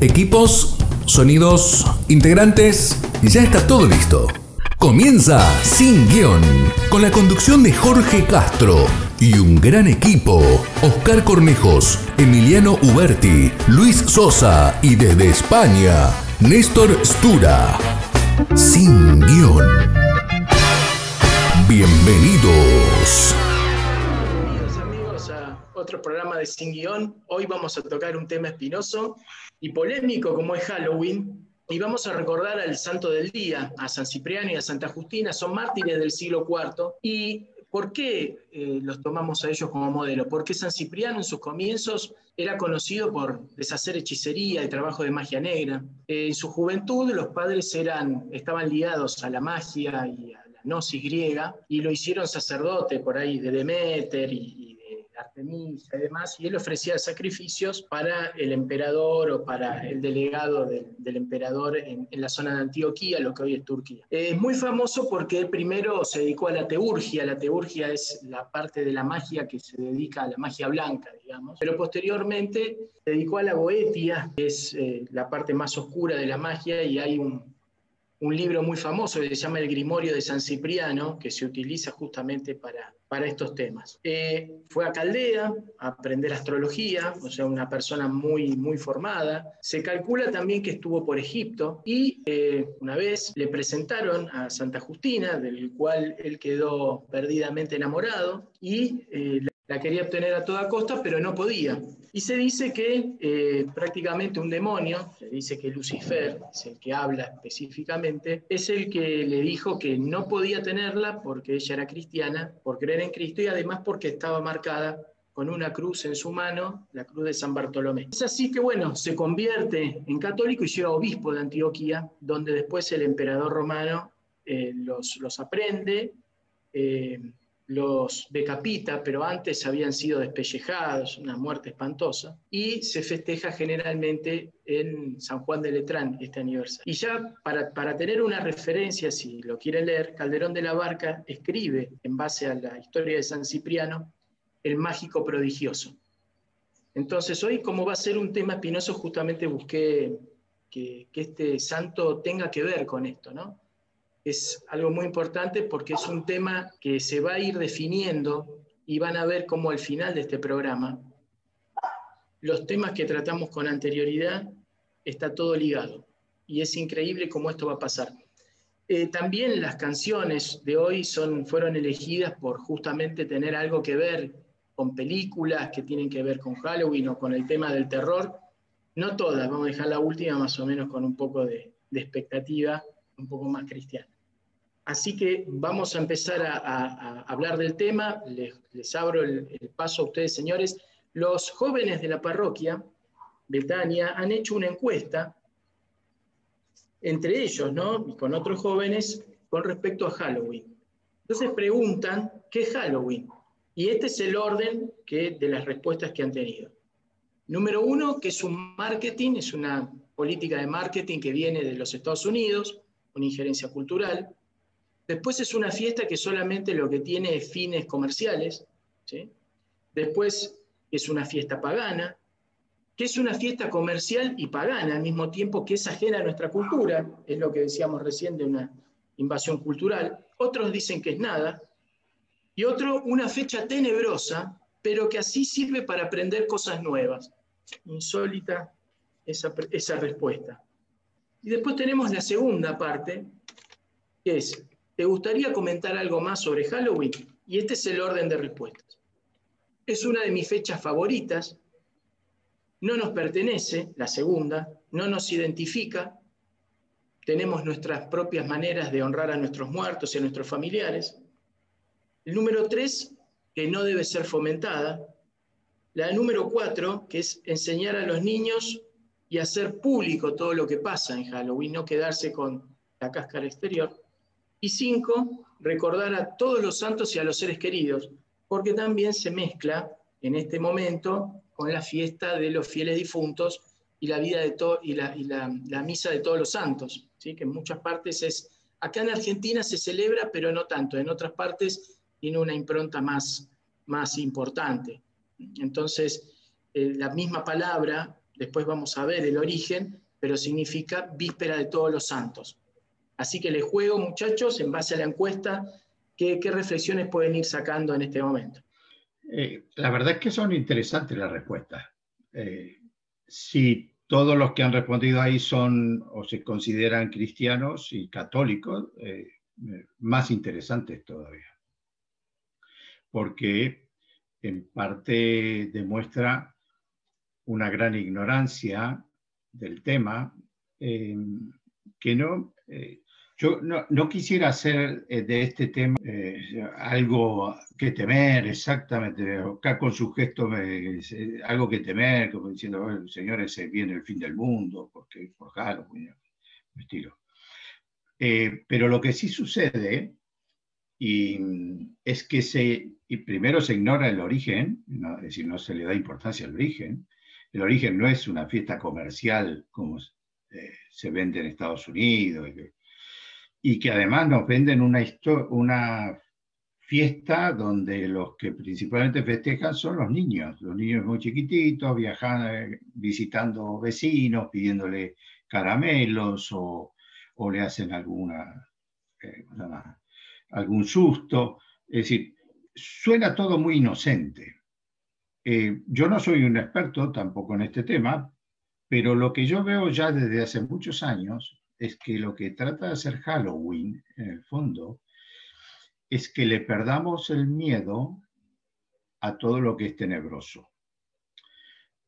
Equipos, sonidos, integrantes, ya está todo listo. Comienza Sin Guión, con la conducción de Jorge Castro y un gran equipo. Oscar Cornejos, Emiliano Uberti, Luis Sosa y desde España, Néstor Stura. Sin Guión. Bienvenidos. Bienvenidos amigos a otro programa de Sin Guión. Hoy vamos a tocar un tema espinoso y polémico como es Halloween. Y vamos a recordar al santo del día, a San Cipriano y a Santa Justina, son mártires del siglo IV. ¿Y por qué eh, los tomamos a ellos como modelo? Porque San Cipriano en sus comienzos era conocido por deshacer hechicería y trabajo de magia negra. Eh, en su juventud los padres eran, estaban ligados a la magia y a la gnosis griega y lo hicieron sacerdote por ahí de Demeter y, Artemisa y demás, y él ofrecía sacrificios para el emperador o para el delegado del, del emperador en, en, la zona de Antioquía, lo que hoy es Turquía. Eh, es muy famoso porque primero se dedicó a la teurgia, la teurgia es la parte de la magia que se dedica a la magia blanca, digamos, pero posteriormente se dedicó a la goetia, que es eh, la parte más oscura de la magia, y hay un, un libro muy famoso que se llama El Grimorio de San Cipriano, que se utiliza justamente para, para estos temas. Eh, fue a Caldea a aprender astrología, o sea, una persona muy, muy formada. Se calcula también que estuvo por Egipto y eh, una vez le presentaron a Santa Justina, del cual él quedó perdidamente enamorado, y eh, la quería obtener a toda costa, pero no podía. Y se dice que eh, prácticamente un demonio, se dice que Lucifer, es el que habla específicamente, es el que le dijo que no podía tenerla porque ella era cristiana, por creer en Cristo y además porque estaba marcada con una cruz en su mano, la cruz de San Bartolomé. Es así que, bueno, se convierte en católico y llega obispo de Antioquía, donde después el emperador romano eh, los, los aprende. Eh, los decapita, pero antes habían sido despellejados, una muerte espantosa, y se festeja generalmente en San Juan de Letrán este aniversario. Y ya para, para tener una referencia, si lo quieren leer, Calderón de la Barca escribe, en base a la historia de San Cipriano, el mágico prodigioso. Entonces hoy, como va a ser un tema espinoso, justamente busqué que, que este santo tenga que ver con esto, ¿no? Es algo muy importante porque es un tema que se va a ir definiendo y van a ver cómo al final de este programa los temas que tratamos con anterioridad está todo ligado y es increíble cómo esto va a pasar. Eh, también las canciones de hoy son, fueron elegidas por justamente tener algo que ver con películas que tienen que ver con Halloween o con el tema del terror. No todas, vamos a dejar la última más o menos con un poco de, de expectativa, un poco más cristiana. Así que vamos a empezar a, hablar del tema. Les, abro el, paso a ustedes, señores. Los jóvenes de la parroquia, Betania, han hecho una encuesta entre ellos, ¿no? Y con otros jóvenes con respecto a Halloween. Entonces preguntan, ¿qué es Halloween? Y este es el orden de las respuestas que han tenido. Número uno, que es un marketing, es una política de marketing que viene de los Estados Unidos, una injerencia cultural. Después es una fiesta que solamente lo que tiene es fines comerciales. Después es una fiesta pagana, que es una fiesta comercial y pagana al mismo tiempo que es ajena a nuestra cultura, es lo que decíamos recién de una invasión cultural. Otros dicen que es nada. Y otro, una fecha tenebrosa, pero que así sirve para aprender cosas nuevas. Insólita esa, esa respuesta. Y después tenemos la segunda parte, que es ¿Te gustaría comentar algo más sobre Halloween? Y este es el orden de respuestas. Es una de mis fechas favoritas. No nos pertenece, la segunda, no nos identifica. Tenemos nuestras propias maneras de honrar a nuestros muertos y a nuestros familiares. El número tres, que no debe ser fomentada. La número cuatro, que es enseñar a los niños y hacer público todo lo que pasa en Halloween, no quedarse con la cáscara exterior. Y cinco, recordar a todos los santos y a los seres queridos, porque también se mezcla en este momento con la fiesta de los fieles difuntos y la vida de to y, la, misa de todos los santos, ¿sí? que en muchas partes es, acá en Argentina se celebra, pero no tanto, en otras partes tiene una impronta más, más importante. Entonces, eh, la misma palabra después vamos a ver el origen, pero significa víspera de todos los santos. Así que les juego, muchachos, en base a la encuesta, ¿qué, reflexiones pueden ir sacando en este momento? Eh, la verdad es que son interesantes las respuestas. Eh, si todos los que han respondido ahí son o se consideran cristianos y católicos, eh, más interesantes todavía. Porque en parte demuestra una gran ignorancia del tema, que no, yo no, quisiera hacer eh, de este tema eh, algo que temer, exactamente. Acá con su gesto, algo que temer, como diciendo, señores, se viene el fin del mundo, porque por Halloween, estilo. Eh, pero lo que sí sucede y, es que se, y primero se ignora el origen, es decir, no se le da importancia al origen. El origen no es una fiesta comercial como se vende en Estados Unidos y además nos venden una, una fiesta donde los que principalmente festejan son los niños, los niños muy chiquititos, viajando, eh, visitando vecinos, pidiéndole caramelos o, o le hacen alguna, eh, algún susto. Es decir, suena todo muy inocente. Eh, yo no soy un experto tampoco en este tema, pero lo que yo veo ya desde hace muchos años es que lo que trata de hacer Halloween, en el fondo, es que le perdamos el miedo a todo lo que es tenebroso.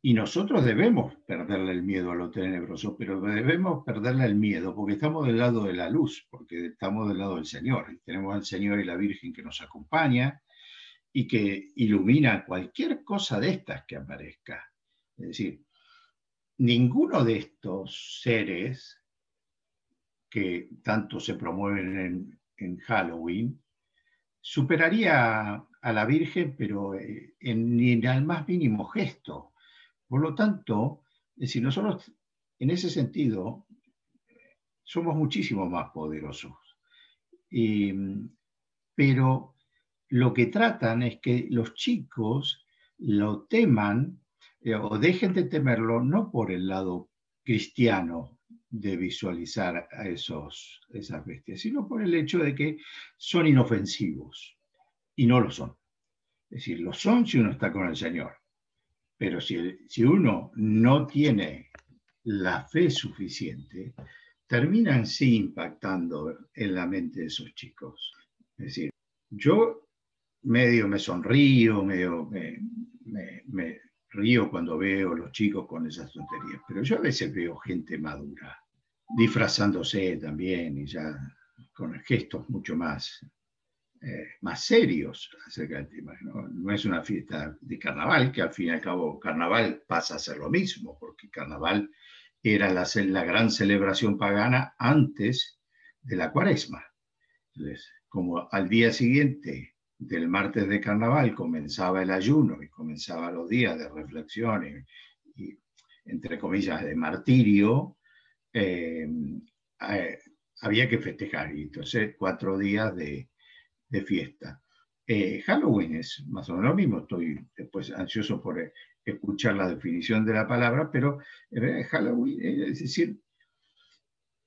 Y nosotros debemos perderle el miedo a lo tenebroso, pero debemos perderle el miedo porque estamos del lado de la luz, porque estamos del lado del Señor. Y tenemos al Señor y la Virgen que nos acompaña y que ilumina cualquier cosa de estas que aparezca. Es decir, ninguno de estos seres que tanto se promueven en, Halloween, superaría a, la Virgen, pero eh, en, en el más mínimo gesto. Por lo tanto, si nosotros en ese sentido somos muchísimo más poderosos. pero lo que tratan es que los chicos lo teman eh, o dejen de temerlo no por el lado cristiano, de visualizar a esos, esas bestias, sino por el hecho de que son inofensivos y no lo son. Es decir, lo son si uno está con el Señor, pero si, si uno no tiene la fe suficiente, terminan sí impactando en la mente de esos chicos. Es decir, yo medio me sonrío, medio me, me río cuando veo los chicos con esas tonterías, pero yo a veces veo gente madura disfrazándose también y ya con gestos mucho más, eh, más serios acerca del tema. ¿no? es una fiesta de carnaval, que al fin y al cabo carnaval pasa a ser lo mismo, porque carnaval era la, la gran celebración pagana antes de la cuaresma. Entonces, como al día siguiente del martes de carnaval comenzaba el ayuno y comenzaba los días de reflexión y, entre comillas, de martirio, eh, eh, había que festejar. Y entonces, cuatro días de, de fiesta. Eh, Halloween es más o menos lo mismo, estoy después ansioso por escuchar la definición de la palabra, pero Halloween, es decir,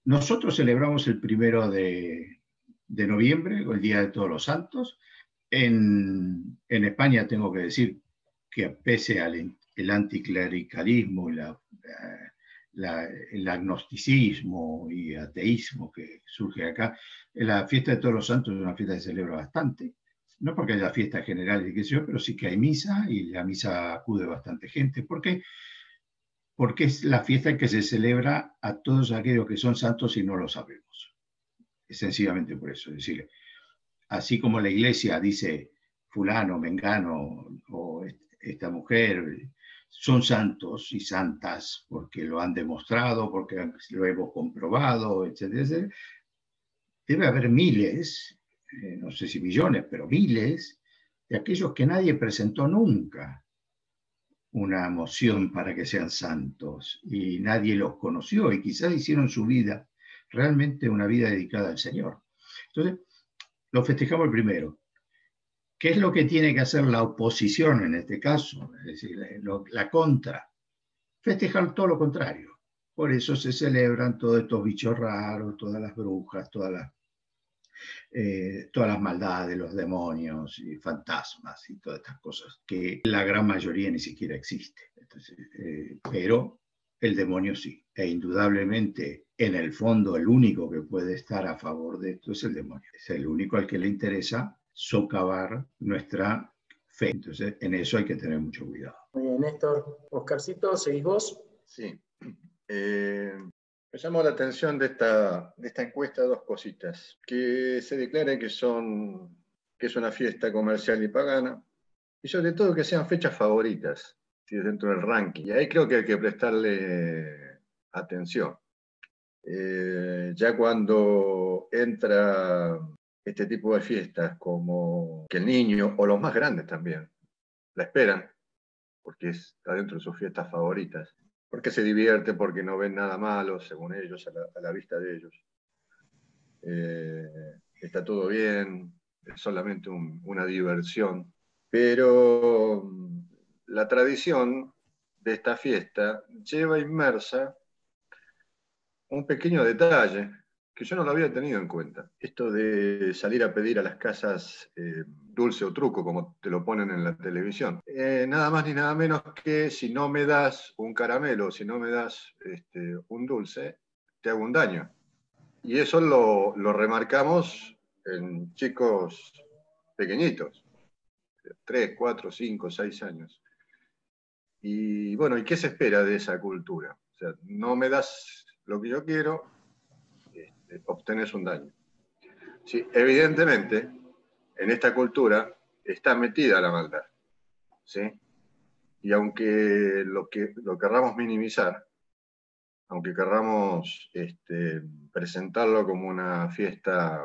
nosotros celebramos el primero de, de noviembre, el Día de Todos los Santos, en, España tengo que decir que pese al el anticlericalismo y el agnosticismo y ateísmo que surge acá, la fiesta de todos los santos es una fiesta que se celebra bastante. No porque haya fiesta general y qué sé yo, pero sí que hay misa y la misa acude bastante gente. ¿Por qué? Porque es la fiesta en que se celebra a todos aquellos que son santos y no lo sabemos. Es sencillamente por eso. Es decir, así como la iglesia dice, fulano, mengano o esta mujer son santos y santas porque lo han demostrado, porque lo hemos comprobado, etc. Debe haber miles, eh, no sé si millones, pero miles de aquellos que nadie presentó nunca una moción para que sean santos y nadie los conoció y quizás hicieron su vida realmente una vida dedicada al Señor. Entonces, lo festejamos el primero. ¿Qué es lo que tiene que hacer la oposición en este caso? Es decir, la contra. festejan todo lo contrario. Por eso se celebran todos estos bichos raros, todas las brujas, todas las, eh, todas las maldades, los demonios y fantasmas y todas estas cosas que la gran mayoría ni siquiera existe. Eh, pero el demonio sí. E indudablemente, en el fondo, el único que puede estar a favor de esto es el demonio. Es el único al que le interesa socavar nuestra fe. Entonces, en eso hay que tener mucho cuidado. Muy bien, Néstor. Oscarcito, ¿seguís vos? Sí. Eh, me llamó la atención de esta, de esta encuesta dos cositas. Que se declare que, son, que es una fiesta comercial y pagana, y sobre todo que sean fechas favoritas dentro del ranking. Y ahí creo que hay que prestarle atención. Eh, ya cuando entra este tipo de fiestas, como que el niño o los más grandes también la esperan, porque está dentro de sus fiestas favoritas, porque se divierte, porque no ven nada malo, según ellos, a la, vista de ellos. Eh, está todo bien, es solamente una diversión, pero la tradición de esta fiesta lleva inmersa un pequeño detalle que yo no lo había tenido en cuenta. Esto de salir a pedir a las casas eh, dulce o truco, como te lo ponen en la televisión. Eh, nada más ni nada menos que si no me das un caramelo, si no me das este, un dulce, te hago un daño. Y eso lo, lo remarcamos en chicos pequeñitos, 3, 4, 5, 6 años. Y bueno, ¿y qué se espera de esa cultura? O sea, no me das lo que yo quiero, este, obtenés un daño. Sí, evidentemente, en esta cultura está metida la maldad. ¿sí? Y aunque lo, que, lo querramos minimizar, aunque querramos este, presentarlo como una fiesta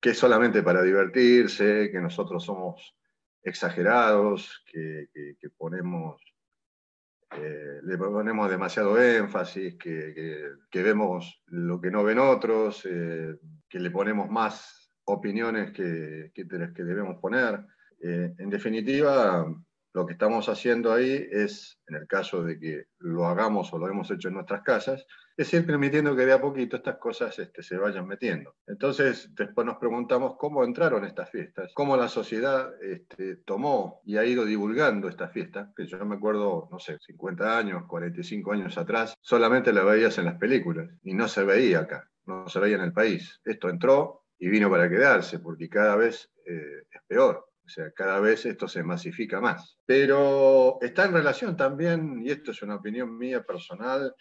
que es solamente para divertirse, que nosotros somos exagerados, que ponemos eh, le ponemos demasiado énfasis, que, vemos lo que no ven otros, eh, que le ponemos más opiniones que, que, que debemos poner. Eh, en definitiva, lo que estamos haciendo ahí es, en el caso de que lo hagamos o lo hemos hecho en nuestras casas, es ir permitiendo que de a poquito estas cosas este, se vayan metiendo. Entonces, después nos preguntamos cómo entraron estas fiestas, cómo la sociedad este, tomó y ha ido divulgando estas fiestas, que yo me acuerdo, no sé, 50 años, 45 años atrás, solamente la veías en las películas y no se veía acá, no se veía en el país. Esto entró y vino para quedarse, porque cada vez eh, es peor. O sea, cada vez esto se masifica más. Pero está en relación también, y esto es una opinión mía personal,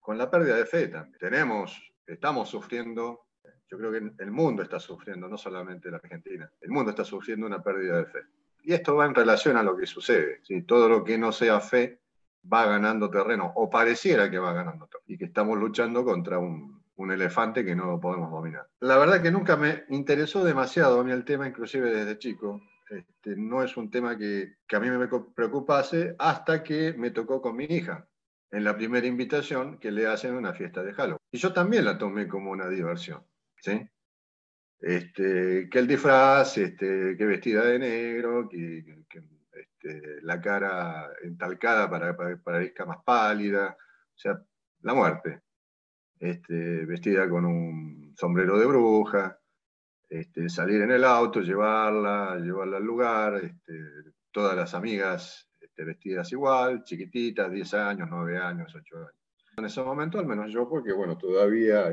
con la pérdida de fe también. Tenemos, estamos sufriendo, yo creo que el mundo está sufriendo, no solamente la Argentina, el mundo está sufriendo una pérdida de fe. Y esto va en relación a lo que sucede. ¿sí? Todo lo que no sea fe va ganando terreno, o pareciera que va ganando terreno, y que estamos luchando contra un, un elefante que no podemos dominar. La verdad que nunca me interesó demasiado a mí el tema, inclusive desde chico. Este, no es un tema que, que a mí me preocupase hasta que me tocó con mi hija en la primera invitación que le hacen una fiesta de Halloween. Y yo también la tomé como una diversión, ¿sí? Este, que el disfraz, este, que vestida de negro, que, este, la cara entalcada para, para, más pálida, o sea, la muerte. Este, vestida con un sombrero de bruja, este, salir en el auto, llevarla, llevarla al lugar, este, todas las amigas este, vestidas igual, chiquititas, 10 años, 9 años, 8 años. En ese momento, al menos yo, porque bueno, todavía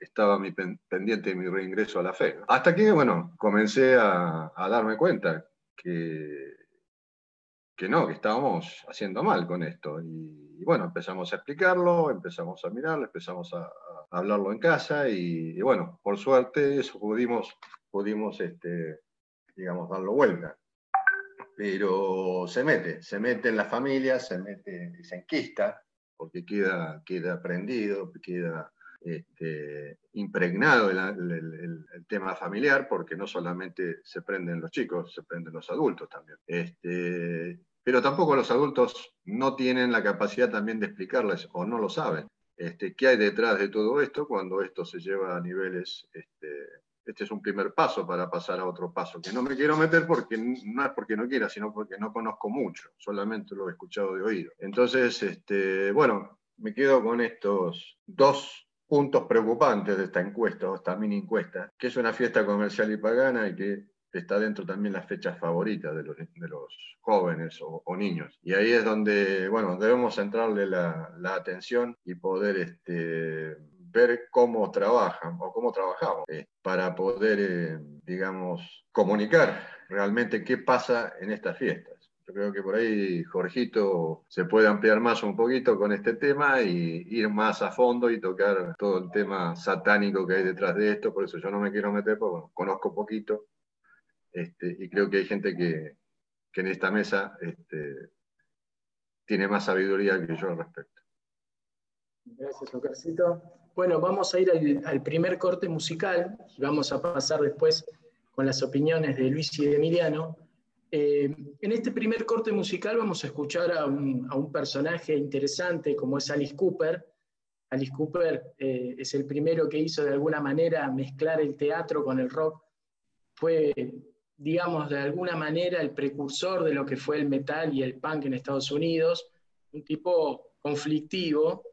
estaba mi pendiente de mi reingreso a la fe. Hasta que, bueno, comencé a, darme cuenta que, que no, que estábamos haciendo mal con esto. Bueno, empezamos a explicarlo, empezamos a mirarlo, empezamos a, hablarlo en casa y, bueno, por suerte eso pudimos, pudimos este, digamos, darlo vuelta pero se mete, se mete en la familia, se mete, se enquista, porque queda, queda prendido, queda este, impregnado el, tema familiar, porque no solamente se prenden los chicos, se prenden los adultos también. Este, pero tampoco los adultos no tienen la capacidad también de explicarles o no lo saben. Este, ¿Qué hay detrás de todo esto cuando esto se lleva a niveles este es un primer paso para pasar a otro paso, que no me quiero meter porque no es porque no quiera, sino porque no conozco mucho, solamente lo he escuchado de oído. Entonces, este, bueno, me quedo con estos dos puntos preocupantes de esta encuesta, o esta mini encuesta, que es una fiesta comercial y pagana y que está dentro también las fechas favoritas de los, de los jóvenes o, niños. Y ahí es donde, bueno, debemos centrarle la, atención y poder este, ver cómo trabajan o cómo trabajamos eh, para poder, eh, digamos, comunicar realmente qué pasa en estas fiestas. Yo creo que por ahí Jorgito se puede ampliar más un poquito con este tema y ir más a fondo y tocar todo el tema satánico que hay detrás de esto. Por eso yo no me quiero meter, porque conozco poquito este, y creo que hay gente que, que en esta mesa este, tiene más sabiduría que yo al respecto. Gracias, Oscarcito. Bueno, vamos a ir al, primer corte musical y vamos a pasar después con las opiniones de Luis y de Emiliano. Eh, en este primer corte musical vamos a escuchar a un, personaje interesante como es Alice Cooper. Alice Cooper eh, es el primero que hizo de alguna manera mezclar el teatro con el rock. Fue, digamos, de alguna manera el precursor de lo que fue el metal y el punk en Estados Unidos. Un tipo conflictivo,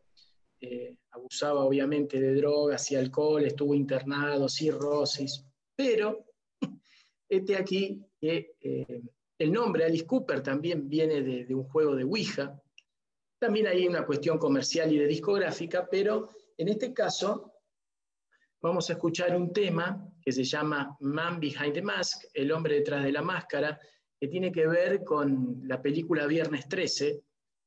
eh, abusaba obviamente de drogas y alcohol, estuvo internado, cirrosis, pero este aquí eh, el nombre Alice Cooper también viene de, un juego de Ouija, también hay una cuestión comercial y de discográfica, pero en este caso vamos a escuchar un tema que se llama Man Behind the Mask, el hombre detrás de la máscara, que tiene que ver con la película Viernes 13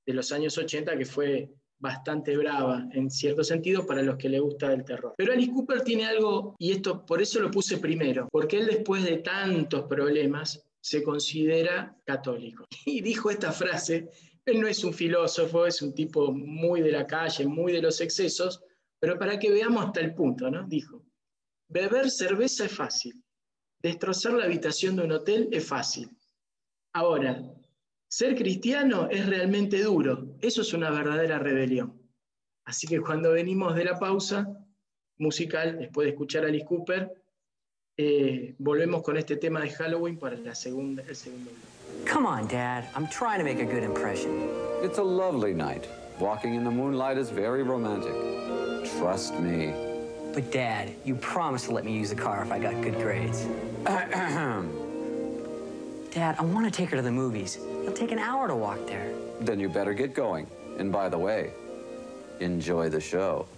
de los años 80, que fue bastante brava, en cierto sentido, para los que le gusta el terror. Pero Alice Cooper tiene algo, y esto por eso lo puse primero, porque él después de tantos problemas se considera católico. Y dijo esta frase, él no es un filósofo, es un tipo muy de la calle, muy de los excesos, pero para que veamos hasta el punto, ¿no? Dijo, beber cerveza es fácil, destrozar la habitación de un hotel es fácil. Ahora, ser cristiano es realmente duro, eso es una verdadera rebelión. Así que cuando venimos de la pausa musical, después de escuchar a Alice Cooper, eh, volvemos con este tema de Halloween para la segunda, el segundo Come on, Dad. I'm trying to make a good impression. It's a lovely night. Walking in the moonlight is very romantic. Trust me. But, Dad, you promised to let me use the car if I got good grades. Dad, I want to take her to the movies. It'll take an hour to walk there. Then you better get going. And by the way, enjoy the show.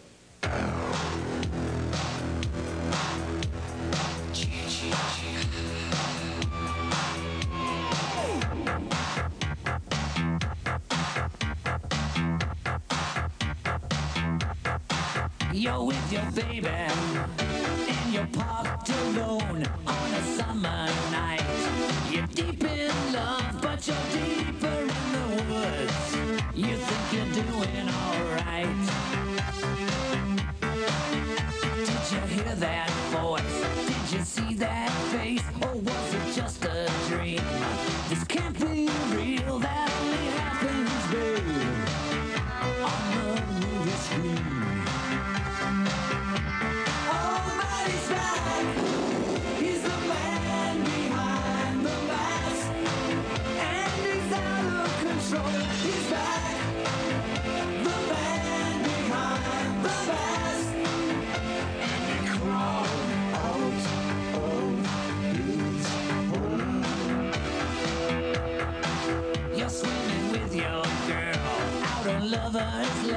You're with your baby, and you're parked alone on a summer night. You're deep in love, but you're deeper God's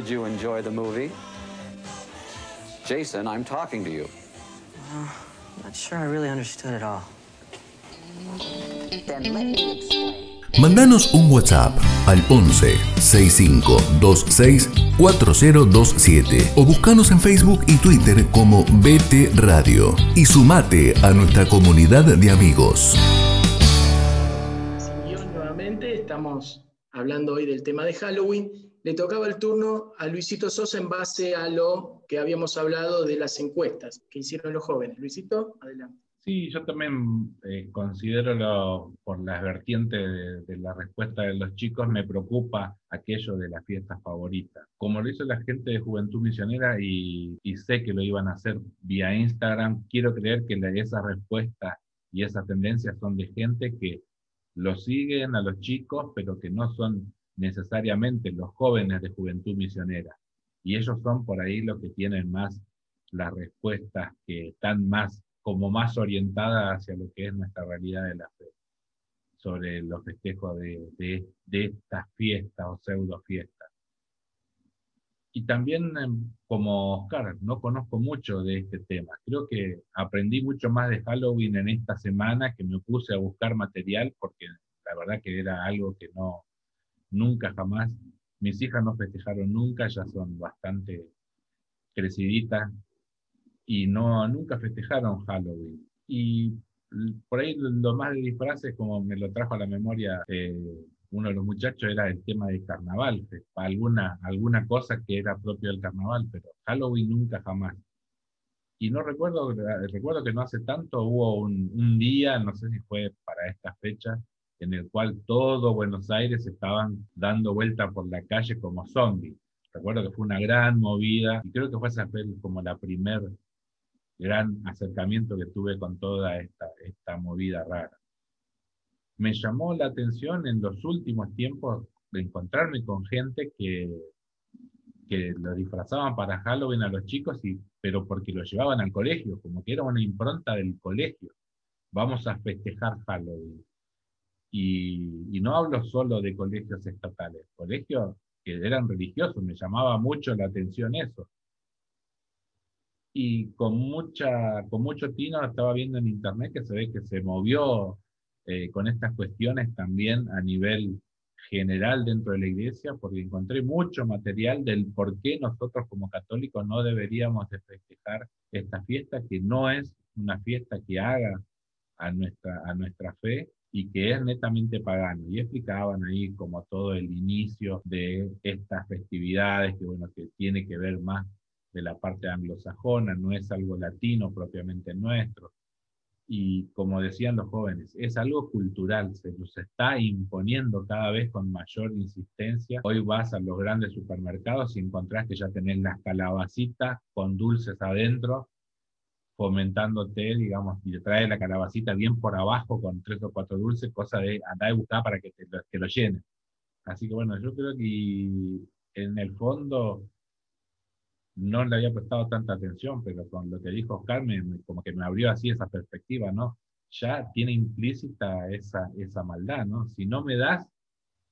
Did you enjoy the movie? Jason, I'm talking to you. Not sure I really understood it all. Then let me explain. Mandanos un WhatsApp al 11 6526 4027 o buscanos en Facebook y Twitter como BT Radio y sumate a nuestra comunidad de amigos. Guión nuevamente, estamos hablando hoy del tema de Halloween. Le tocaba el turno a Luisito Sosa en base a lo que habíamos hablado de las encuestas que hicieron los jóvenes. Luisito, adelante. Sí, yo también eh, considero lo- por las vertientes de, la respuesta de los chicos, me preocupa aquello de la fiesta favorita. Como lo hizo la gente de Juventud Misionera y, sé que lo iban a hacer vía Instagram, quiero creer que la- esas respuestas y esas tendencias son de gente que lo siguen a los chicos, pero que no son necesariamente los jóvenes de Juventud Misionera. Y ellos son por ahí los que tienen más las respuestas que están más como más orientada hacia lo que es nuestra realidad de la fe, sobre los festejos de, de, de estas fiestas o pseudo fiestas. Y también, em, como Oscar, no conozco mucho de este tema. Creo que aprendí mucho más de Halloween en esta semana que me puse a buscar material porque la verdad que era algo que no, nunca jamás, mis hijas no festejaron nunca, ya son bastante creciditas y no, nunca festejaron Halloween. Y por ahí lo- más de disfraces, como me lo trajo a la memoria eh, uno de los muchachos, era el tema del carnaval, fe- alguna, alguna cosa que era propio del carnaval, pero Halloween nunca jamás. Y no recuerdo, eh, recuerdo que no hace tanto hubo un, un día, no sé si fue para esta fecha, en el cual todo Buenos Aires estaban dando vuelta por la calle como zombies. Recuerdo que fue una gran movida y creo que fue esa como la primer gran acercamiento que tuve con toda esta, esta movida rara. Me llamó la atención en los últimos tiempos de encontrarme con gente que, que lo disfrazaban para Halloween a los chicos, y, pero porque lo llevaban al colegio, como que era una impronta del colegio. Vamos a festejar Halloween. Y, y no hablo solo de colegios estatales, colegios que eran religiosos, me llamaba mucho la atención eso. Y con mucha, con mucho tino estaba viendo en internet que se ve que se movió eh, con estas cuestiones también a nivel general dentro de la iglesia, porque encontré mucho material del por qué nosotros como católicos no deberíamos de festejar esta fiesta, que no es una fiesta que haga a nuestra, a nuestra fe y que es netamente pagano. Y explicaban ahí como todo el inicio de estas festividades, que bueno, que tiene que ver más de la parte anglosajona, no es algo latino propiamente nuestro. Y como decían los jóvenes, es algo cultural, se nos está imponiendo cada vez con mayor insistencia. Hoy vas a los grandes supermercados y encontrás que ya tenés las calabacitas con dulces adentro, fomentándote, digamos, y te trae la calabacita bien por abajo con tres o cuatro dulces, cosa de andar y buscar para que te lo, que lo llenen. Así que bueno, yo creo que en el fondo no le había prestado tanta atención, pero con lo que dijo Oscar, me, me- como que me abrió así esa perspectiva, ¿no? Ya tiene implícita esa, esa maldad, ¿no? Si no me das,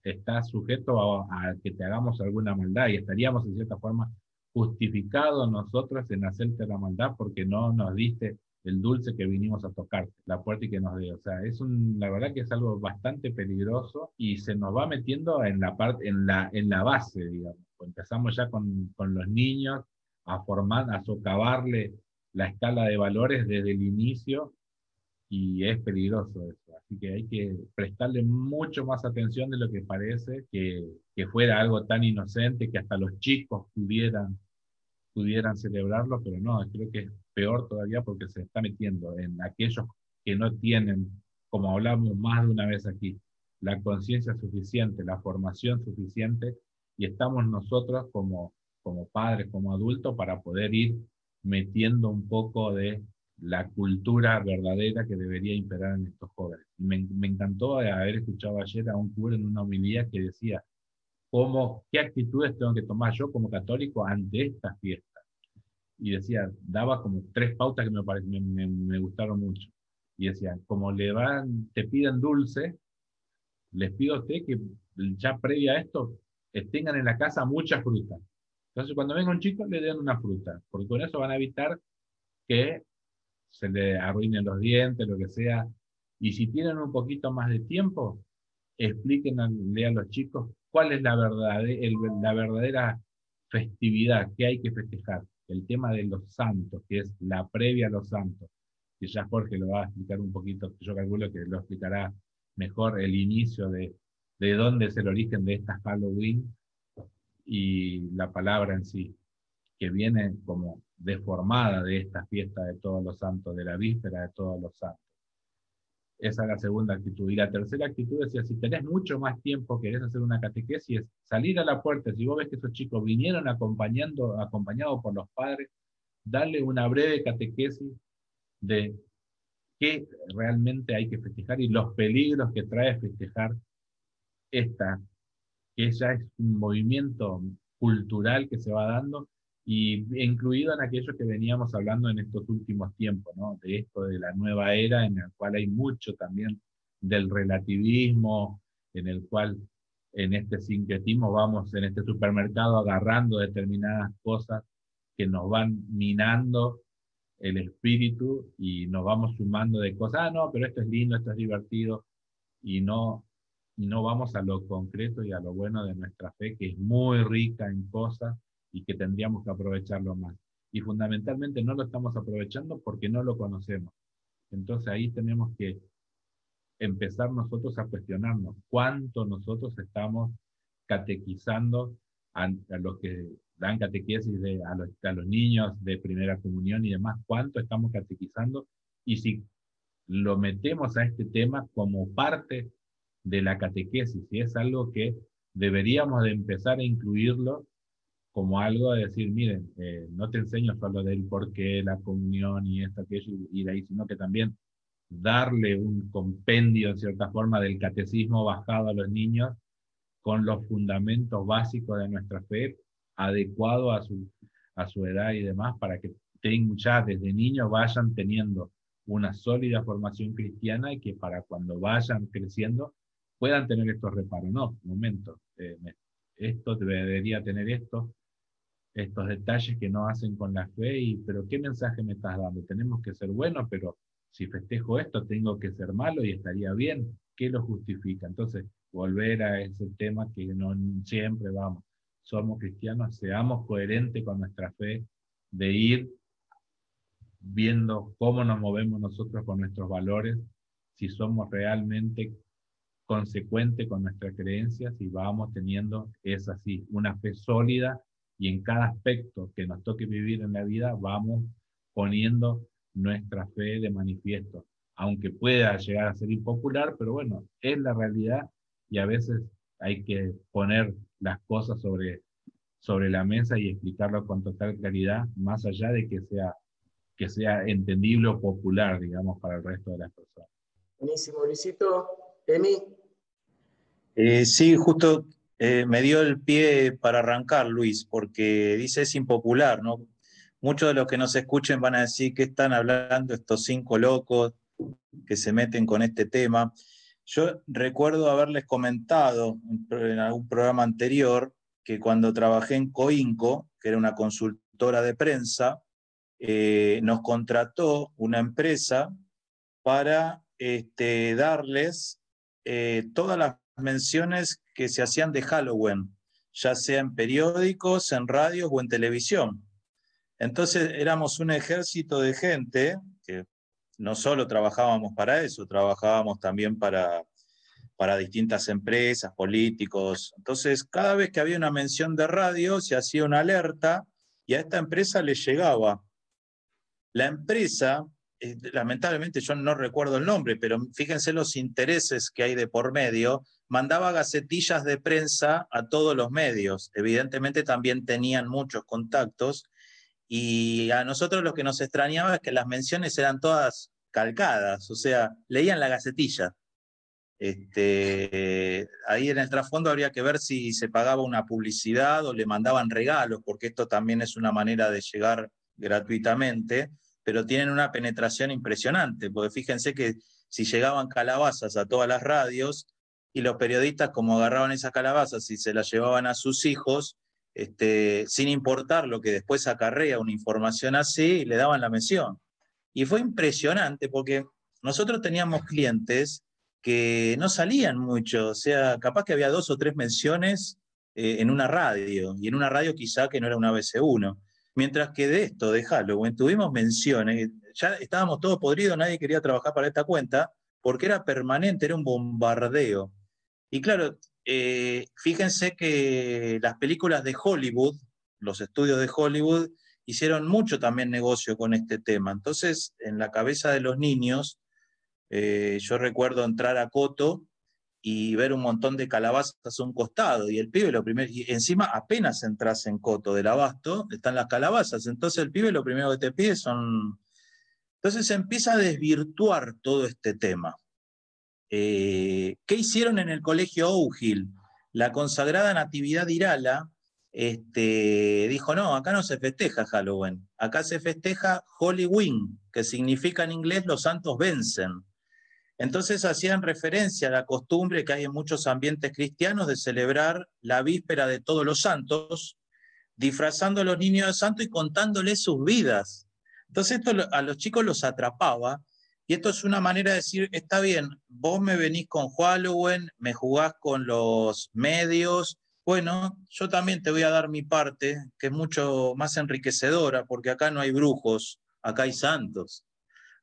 estás sujeto a, a que te hagamos alguna maldad y estaríamos en cierta forma justificados nosotros en hacerte la maldad porque no nos diste el dulce que vinimos a tocarte, la puerta y que nos dé. O sea, es un, la verdad que es algo bastante peligroso y se nos va metiendo en la parte, en la, en la base, digamos. Empezamos ya con, con los niños a formar, a socavarle la escala de valores desde el inicio y es peligroso eso. Así que hay que prestarle mucho más atención de lo que parece, que, que fuera algo tan inocente que hasta los chicos pudieran, pudieran celebrarlo, pero no, creo que es peor todavía porque se está metiendo en aquellos que no tienen, como hablamos más de una vez aquí, la conciencia suficiente, la formación suficiente, y estamos nosotros como, como padres, como adultos, para poder ir metiendo un poco de la cultura verdadera que debería imperar en estos jóvenes. Me, me encantó haber escuchado ayer a un cura en una homilía que decía, ¿cómo, ¿qué actitudes tengo que tomar yo como católico ante esta fiesta? Y decía, daba como tres pautas que me, gustaron mucho. Y decía, como le van, te piden dulce, les pido a usted que ya previa a esto eh, tengan en la casa mucha fruta. Entonces, cuando venga un chico, le den una fruta, porque con eso van a evitar que se le arruinen los dientes, lo que sea. Y si tienen un poquito más de tiempo, explíquenle a los chicos cuál es la, verdadera festividad que hay que festejar. El tema de los santos, que es la previa a los santos. Que ya Jorge lo va a explicar un poquito, yo calculo que lo explicará mejor el inicio de, de dónde es el origen de esta Halloween y la palabra en sí, que viene como deformada de esta fiesta de todos los santos, de la víspera de todos los santos. Esa es la segunda actitud. Y la tercera actitud decía, si tenés mucho más tiempo, querés hacer una catequesis, es salir a la puerta. Si vos ves que esos chicos vinieron acompañando, acompañados por los padres, darle una breve catequesis de qué realmente hay que festejar y los peligros que trae festejar esta, que ya es un movimiento cultural que se va dando y incluido en aquello que veníamos hablando en estos últimos tiempos, ¿no? de esto de la nueva era en la cual hay mucho también del relativismo, en el cual en este sincretismo vamos en este supermercado agarrando determinadas cosas que nos van minando el espíritu y nos vamos sumando de cosas, ah, no, pero esto es lindo, esto es divertido, y no, y no vamos a lo concreto y a lo bueno de nuestra fe, que es muy rica en cosas y que tendríamos que aprovecharlo más. Y fundamentalmente no lo estamos aprovechando porque no lo conocemos. Entonces ahí tenemos que empezar nosotros a cuestionarnos cuánto nosotros estamos catequizando a, los que dan catequesis de, a, los, a los niños de primera comunión y demás, cuánto estamos catequizando y si lo metemos a este tema como parte de la catequesis, y es algo que deberíamos de empezar a incluirlo como algo de decir, miren, eh, no te enseño solo del por qué, la comunión y esto, aquello, y de ahí, sino que también darle un compendio, en cierta forma, del catecismo bajado a los niños con los fundamentos básicos de nuestra fe, adecuado a su, a su edad y demás, para que ten, ya desde niños vayan teniendo una sólida formación cristiana y que para cuando vayan creciendo puedan tener estos reparos. No, momento, eh, esto debería tener esto, estos detalles que no hacen con la fe, y, pero ¿qué mensaje me estás dando? Tenemos que ser buenos, pero si festejo esto tengo que ser malo y estaría bien. ¿Qué lo justifica? Entonces, volver a ese tema que no siempre vamos. Somos cristianos, seamos coherentes con nuestra fe, de ir viendo cómo nos movemos nosotros con nuestros valores, si somos realmente consecuentes con nuestras creencias y vamos teniendo, es así, una fe sólida y en cada aspecto que nos toque vivir en la vida vamos poniendo nuestra fe de manifiesto, aunque pueda llegar a ser impopular, pero bueno, es la realidad y a veces hay que poner las cosas sobre, sobre la mesa y explicarlo con total claridad, más allá de que sea, que sea entendible o popular, digamos, para el resto de las personas. Buenísimo, Luisito. Emi, Eh, sí, justo eh, me dio el pie para arrancar, Luis, porque dice es impopular. Muchos de los que nos escuchen van a decir que están hablando estos cinco locos que se meten con este tema. Yo recuerdo haberles comentado en algún programa anterior que cuando trabajé en Coinco, que era una consultora de prensa, eh, nos contrató una empresa para este, darles eh, todas las menciones que se hacían de Halloween, ya sea en periódicos, en radios o en televisión. Entonces éramos un ejército de gente que no solo trabajábamos para eso, trabajábamos también para, para distintas empresas, políticos. Entonces, cada vez que había una mención de radio, se hacía una alerta y a esta empresa le llegaba. La empresa, eh, lamentablemente yo no recuerdo el nombre, pero fíjense los intereses que hay de por medio, mandaba gacetillas de prensa a todos los medios. Evidentemente también tenían muchos contactos y a nosotros lo que nos extrañaba es que las menciones eran todas calcadas, o sea, leían la gacetilla. Este, ahí en el trasfondo habría que ver si se pagaba una publicidad o le mandaban regalos, porque esto también es una manera de llegar gratuitamente, pero tienen una penetración impresionante, porque fíjense que si llegaban calabazas a todas las radios y los periodistas como agarraban esas calabazas y se las llevaban a sus hijos, este, sin importar lo que después acarrea una información así, le daban la mención. Y fue impresionante porque nosotros teníamos clientes que no salían mucho, o sea, capaz que había dos o tres menciones eh, en una radio, y en una radio quizá que no era una BC1. Mientras que de esto, de Halloween, tuvimos menciones, ya estábamos todos podridos, nadie quería trabajar para esta cuenta, porque era permanente, era un bombardeo. Y claro, eh, fíjense que las películas de Hollywood, los estudios de Hollywood, hicieron mucho también negocio con este tema. Entonces, en la cabeza de los niños, eh, yo recuerdo entrar a Coto y ver un montón de calabazas a un costado, y el pibe lo primero, y encima apenas entras en Coto del abasto, están las calabazas, entonces el pibe lo primero que te pide son... Entonces se empieza a desvirtuar todo este tema. Eh, ¿Qué hicieron en el colegio O'Hill? La consagrada Natividad Irala este, dijo, no, acá no se festeja Halloween, acá se festeja Halloween, que significa en inglés los santos vencen. Entonces hacían referencia a la costumbre que hay en muchos ambientes cristianos de celebrar la víspera de todos los santos, disfrazando a los niños de santo y contándoles sus vidas. Entonces esto a los chicos los atrapaba y esto es una manera de decir, está bien, vos me venís con Halloween, me jugás con los medios, bueno, yo también te voy a dar mi parte, que es mucho más enriquecedora, porque acá no hay brujos, acá hay santos.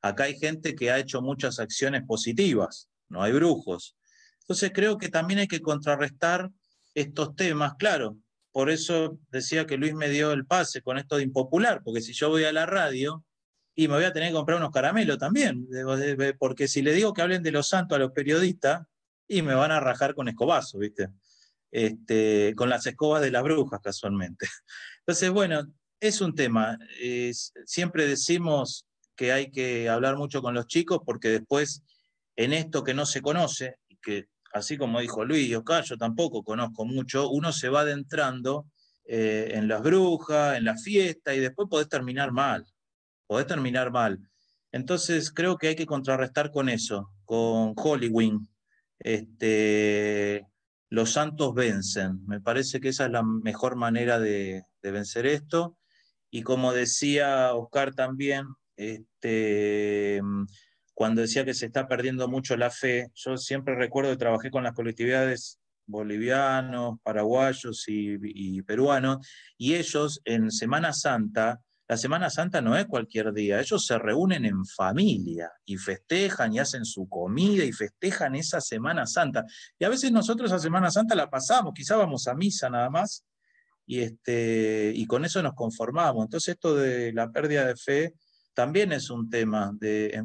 Acá hay gente que ha hecho muchas acciones positivas, no hay brujos. Entonces creo que también hay que contrarrestar estos temas, claro. Por eso decía que Luis me dio el pase con esto de impopular, porque si yo voy a la radio y me voy a tener que comprar unos caramelos también, porque si le digo que hablen de los santos a los periodistas, y me van a rajar con escobazo, ¿viste? Este, con las escobas de las brujas casualmente. Entonces, bueno, es un tema. Siempre decimos que hay que hablar mucho con los chicos porque después en esto que no se conoce, y que así como dijo Luis, acá, yo tampoco conozco mucho, uno se va adentrando eh, en las brujas, en la fiesta, y después podés terminar mal, podés terminar mal. Entonces creo que hay que contrarrestar con eso, con Halloween. Este, los santos vencen. Me parece que esa es la mejor manera de, de vencer esto. Y como decía Oscar también, este, cuando decía que se está perdiendo mucho la fe, yo siempre recuerdo que trabajé con las colectividades bolivianos, paraguayos y, y peruanos, y ellos en Semana Santa, la Semana Santa no es cualquier día, ellos se reúnen en familia y festejan y hacen su comida y festejan esa Semana Santa. Y a veces nosotros a Semana Santa la pasamos, quizá vamos a misa nada más, y, este, y con eso nos conformamos. Entonces esto de la pérdida de fe también es un tema de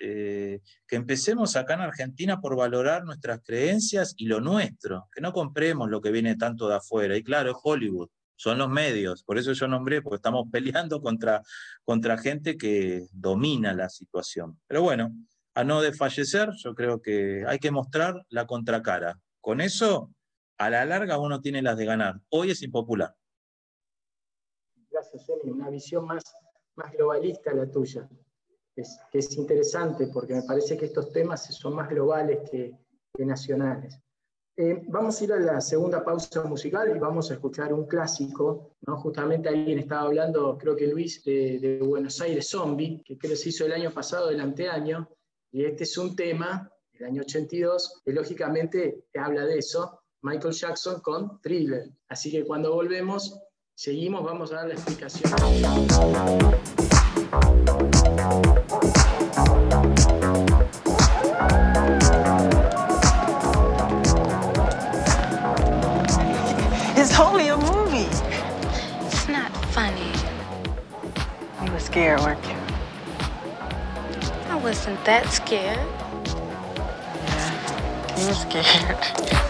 eh, que empecemos acá en Argentina por valorar nuestras creencias y lo nuestro, que no compremos lo que viene tanto de afuera. Y claro, es Hollywood, son los medios, por eso yo nombré, porque estamos peleando contra, contra gente que domina la situación. Pero bueno, a no desfallecer, yo creo que hay que mostrar la contracara. Con eso, a la larga uno tiene las de ganar. Hoy es impopular. Gracias, Emi. Una visión más, más globalista la tuya, es, que es interesante porque me parece que estos temas son más globales que, nacionales. Eh, vamos a ir a la segunda pausa musical y vamos a escuchar un clásico, ¿no? Justamente alguien estaba hablando, creo que Luis, de, Buenos Aires Zombie, que creo que se hizo el año pasado, del anteaño, y este es un tema del año 82, que lógicamente habla de eso, Michael Jackson con Thriller. Así que cuando volvemos, Seguimos, vamos a dar la explicación. It's only a movie. It's not funny. You were scared, weren't you? I wasn't that scared. Yeah, you were scared.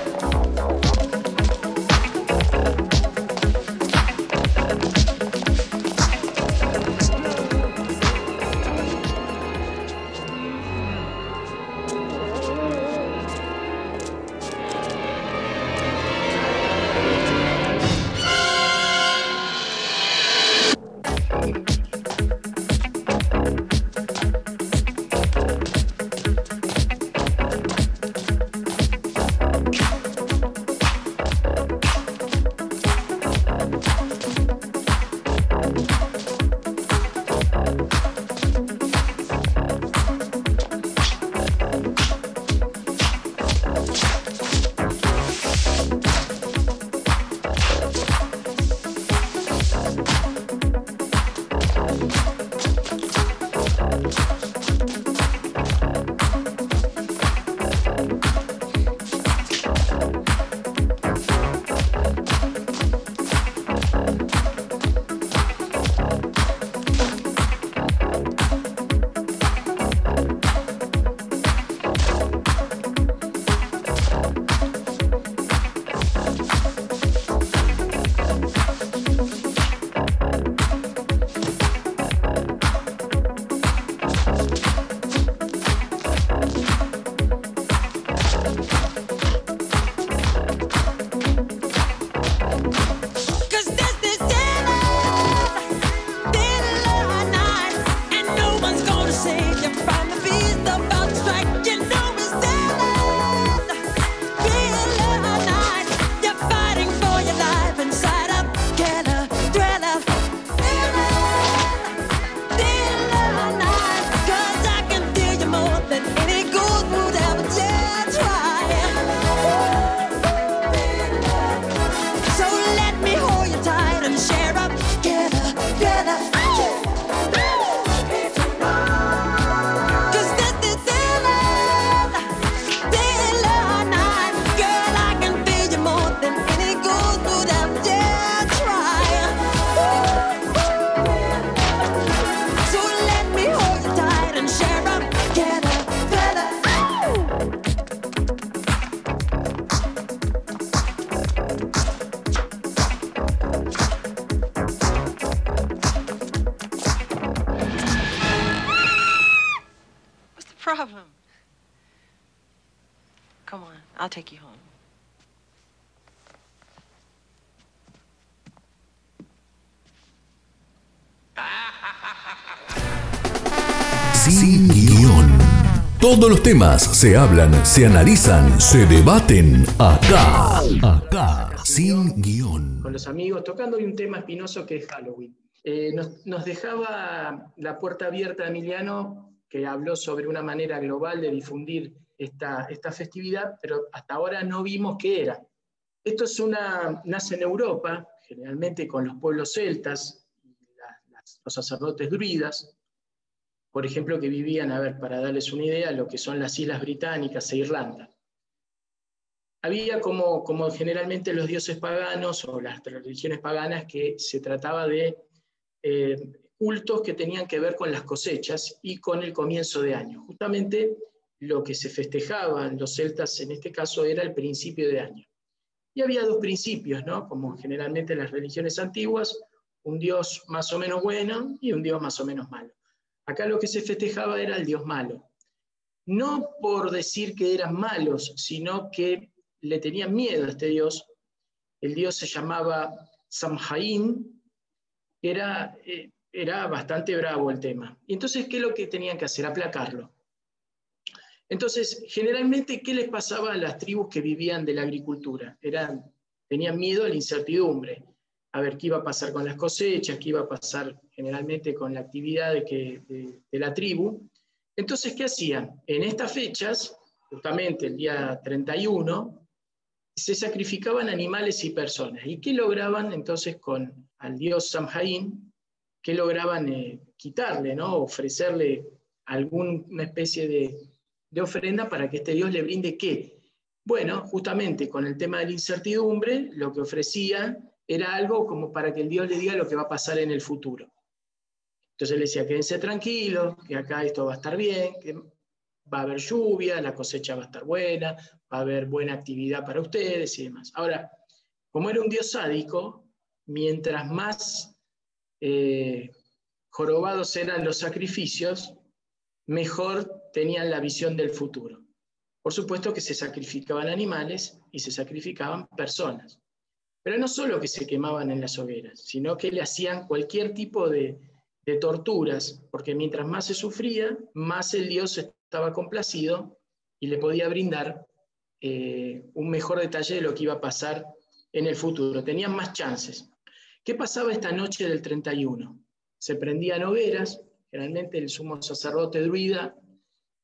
Todos los temas se hablan, se analizan, se debaten acá. Acá. Sin guion. con los amigos, tocando un tema espinoso que es Halloween. Eh, nos, nos dejaba la puerta abierta Emiliano, que habló sobre una manera global de difundir esta, esta festividad, pero hasta ahora no vimos qué era. Esto es una, nace en Europa, generalmente con los pueblos celtas, la- las- los sacerdotes druidas, por ejemplo, que vivían, a ver, para darles una idea, lo que son las Islas Británicas e Irlanda había como, como generalmente los dioses paganos o las religiones paganas que se trataba de eh, cultos que tenían que ver con las cosechas y con el comienzo de año. Justamente lo que se festejaba en los celtas en este caso era el principio de año. Y había dos principios, ¿no? Como generalmente en las religiones antiguas, un dios más o menos bueno y un dios más o menos malo. Acá lo que se festejaba era el dios malo. No por decir que eran malos, sino que le tenían miedo a este dios. El dios se llamaba Samhain, era, eh, era bastante bravo el tema. Y entonces, ¿qué es lo que tenían que hacer? Aplacarlo. Entonces, generalmente, ¿qué les pasaba a las tribus que vivían de la agricultura? Eran, tenían miedo a la incertidumbre, a ver qué iba a pasar con las cosechas, qué iba a pasar generalmente con la actividad de, que, de, la tribu. Entonces, ¿qué hacían? En estas fechas, justamente el día 31, se sacrificaban animales y personas. ¿Y qué lograban entonces con al dios Samhain? ¿Qué lograban eh, quitarle, ¿no? ofrecerle alguna especie de, de ofrenda para que este dios le brinde qué? Bueno, justamente con el tema de la incertidumbre, lo que ofrecía era algo como para que el Dios le diga lo que va a pasar en el futuro. Entonces le decía, quédense tranquilos, que acá esto va a estar bien, que va a haber lluvia, la cosecha va a estar buena, va a haber buena actividad para ustedes y demás. Ahora, como era un Dios sádico, mientras más eh, jorobados eran los sacrificios, mejor tenían la visión del futuro. Por supuesto que se sacrificaban animales y se sacrificaban personas. Pero no solo que se quemaban en las hogueras, sino que le hacían cualquier tipo de, de torturas, porque mientras más se sufría, más el Dios estaba complacido y le podía brindar eh, un mejor detalle de lo que iba a pasar en el futuro. Tenían más chances. ¿Qué pasaba esta noche del 31? Se prendían hogueras, generalmente el sumo sacerdote druida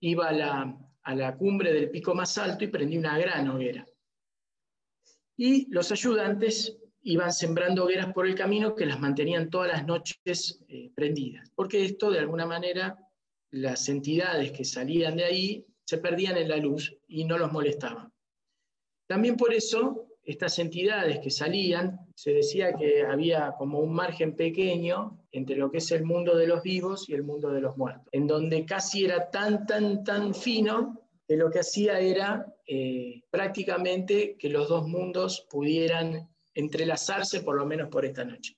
iba a la, a la cumbre del pico más alto y prendía una gran hoguera. Y los ayudantes iban sembrando hogueras por el camino que las mantenían todas las noches eh, prendidas, porque esto de alguna manera las entidades que salían de ahí se perdían en la luz y no los molestaban. También por eso estas entidades que salían, se decía que había como un margen pequeño entre lo que es el mundo de los vivos y el mundo de los muertos, en donde casi era tan, tan, tan fino que lo que hacía era eh, prácticamente que los dos mundos pudieran entrelazarse por lo menos por esta noche.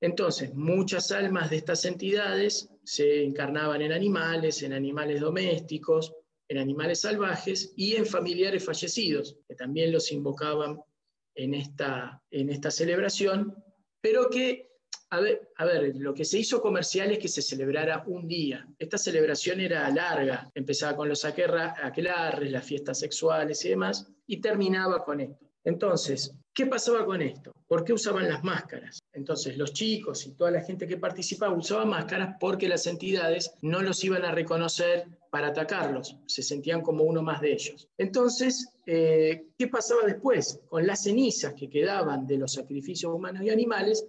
Entonces, muchas almas de estas entidades se encarnaban en animales, en animales domésticos, en animales salvajes y en familiares fallecidos, que también los invocaban en esta, en esta celebración, pero que, a ver, a ver, lo que se hizo comercial es que se celebrara un día. Esta celebración era larga, empezaba con los aquelarres, las fiestas sexuales y demás, y terminaba con esto. Entonces, ¿qué pasaba con esto? ¿Por qué usaban las máscaras? Entonces, los chicos y toda la gente que participaba usaban máscaras porque las entidades no los iban a reconocer para atacarlos, se sentían como uno más de ellos. Entonces, eh, ¿qué pasaba después? Con las cenizas que quedaban de los sacrificios humanos y animales,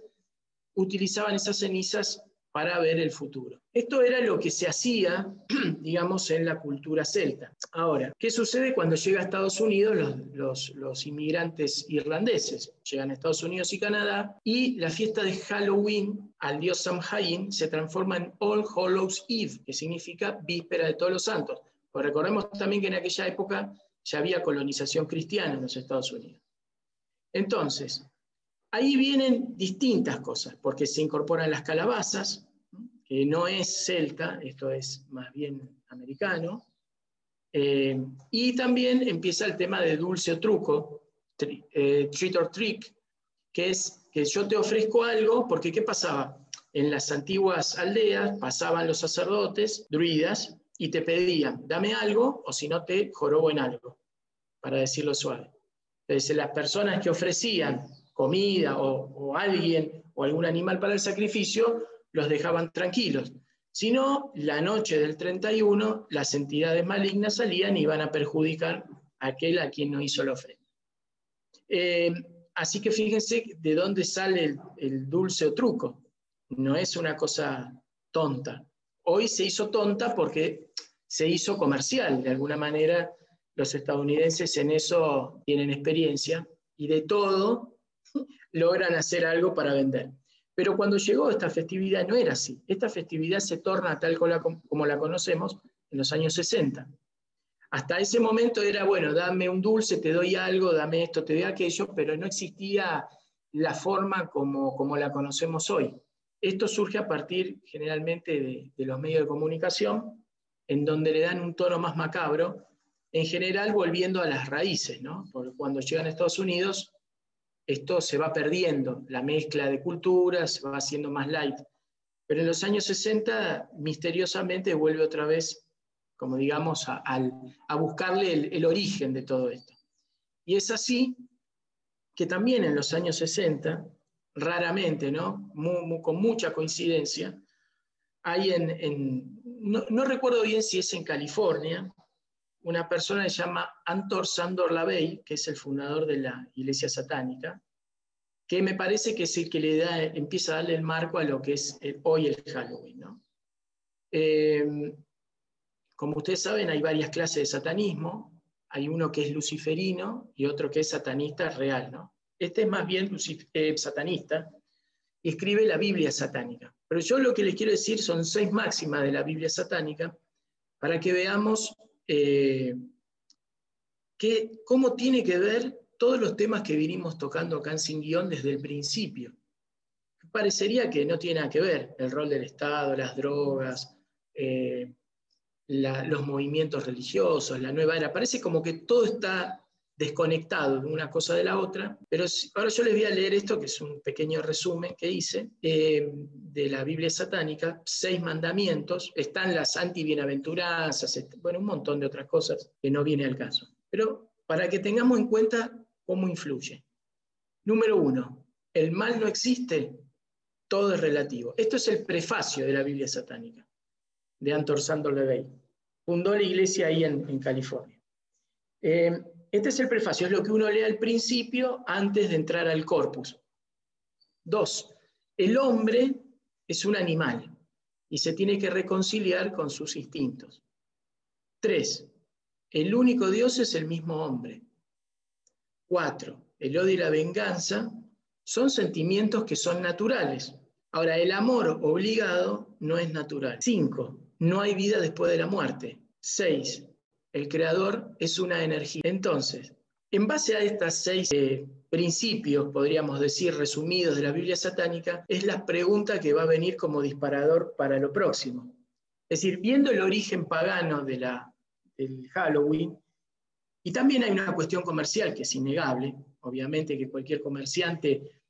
utilizaban esas cenizas para ver el futuro. Esto era lo que se hacía, digamos, en la cultura celta. Ahora, ¿qué sucede cuando llega a Estados Unidos los, los- inmigrantes irlandeses? Llegan a Estados Unidos y Canadá y la fiesta de Halloween al dios Samhain se transforma en All Hallows Eve, que significa víspera de todos los santos. Pues recordemos también que en aquella época ya había colonización cristiana en los Estados Unidos. Entonces, Ahí vienen distintas cosas, porque se incorporan las calabazas, que no es celta, esto es más bien americano, eh, y también empieza el tema de dulce o truco, tri- eh, treat or trick, que es que yo te ofrezco algo, porque ¿qué pasaba? En las antiguas aldeas pasaban los sacerdotes, druidas, y te pedían, dame algo, o si no te jorobo en algo, para decirlo suave. Entonces, las personas que ofrecían comida o, alguien o algún animal para el sacrificio, los dejaban tranquilos. Si no, la noche del 31, las entidades malignas salían y iban a perjudicar a aquel a quien no hizo la ofrenda. Eh, así que fíjense de dónde sale el, el dulce o truco. No es una cosa tonta. Hoy se hizo tonta porque se hizo comercial. De alguna manera, los estadounidenses en eso tienen experiencia y de todo logran hacer algo para vender. Pero cuando llegó esta festividad no era así. Esta festividad se torna tal como la, como la conocemos en los años 60. Hasta ese momento era, bueno, dame un dulce, te doy algo, dame esto, te doy aquello, pero no existía la forma como, como la conocemos hoy. Esto surge a partir generalmente de, de los medios de comunicación, en donde le dan un tono más macabro, en general volviendo a las raíces, ¿no? Porque cuando llegan a Estados Unidos, esto se va perdiendo, la mezcla de culturas va haciendo más light. Pero en los años 60, misteriosamente, vuelve otra vez, como digamos, a, buscarle el, origen de todo esto. Y es así que también en los años 60, raramente, ¿no? Con mucha coincidencia, hay en, en- no, no recuerdo bien si es en California, una persona que se llama Antor Sandor Lavey, que es el fundador de la Iglesia Satánica, que me parece que es el que le da, empieza a darle el marco a lo que es el- hoy el Halloween. ¿no? Eh, como ustedes saben, hay varias clases de satanismo. hay uno que es luciferino y otro que es satanista real, ¿no? Este es más bien eh, satanista y escribe la Biblia satánica. Pero yo lo que les quiero decir son seis máximas de la Biblia satánica para que veamos eh, cómo tiene que ver todos los temas que vinimos tocando acá en Sin Guión desde el principio. Parecería que no tiene nada que ver el rol del Estado, las drogas, eh, los movimientos religiosos, la nueva era. Parece como que todo está desconectado de una cosa de la otra, pero ahora yo les voy a leer esto, que es un pequeño resumen que hice eh, de la Biblia satánica, seis mandamientos, están las anti-bienaventuranzas, bueno, un montón de otras cosas que no viene al caso. Pero para que tengamos en cuenta cómo influye. Número uno, el mal no existe, todo es relativo. Esto es el prefacio de la Biblia satánica, de Anton Sandor Levey. Fundó la iglesia ahí en, en California. Eh, este es el prefacio, es lo que uno lee al principio antes de entrar al corpus. Dos, el hombre es un animal y se tiene que reconciliar con sus instintos. Tres, el único Dios es el mismo hombre. Cuatro, el odio y la venganza son sentimientos que son naturales. Ahora, el amor obligado no es natural. Cinco, no hay vida después de la muerte. Seis, el creador es una energía. Entonces, en base a estos seis eh, principios, podríamos decir, resumidos de la Biblia satánica, es la pregunta que va a venir como disparador para lo próximo. Es decir, viendo el origen pagano de la, del Halloween, y también hay una cuestión comercial que es innegable, obviamente que cualquier comerciante,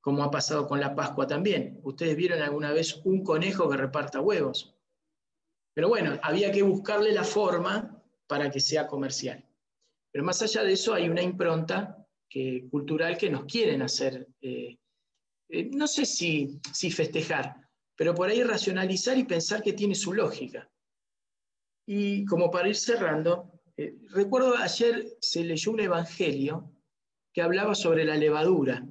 como ha pasado con la Pascua también, ustedes vieron alguna vez un conejo que reparta huevos. Pero bueno, había que buscarle la forma para que sea comercial. Pero más allá de eso hay una impronta cultural que nos quieren hacer, eh, eh, no sé si, festejar, pero por ahí racionalizar y pensar que tiene su lógica. Y como para ir cerrando, eh, recuerdo ayer se leyó un evangelio que hablaba sobre la levadura.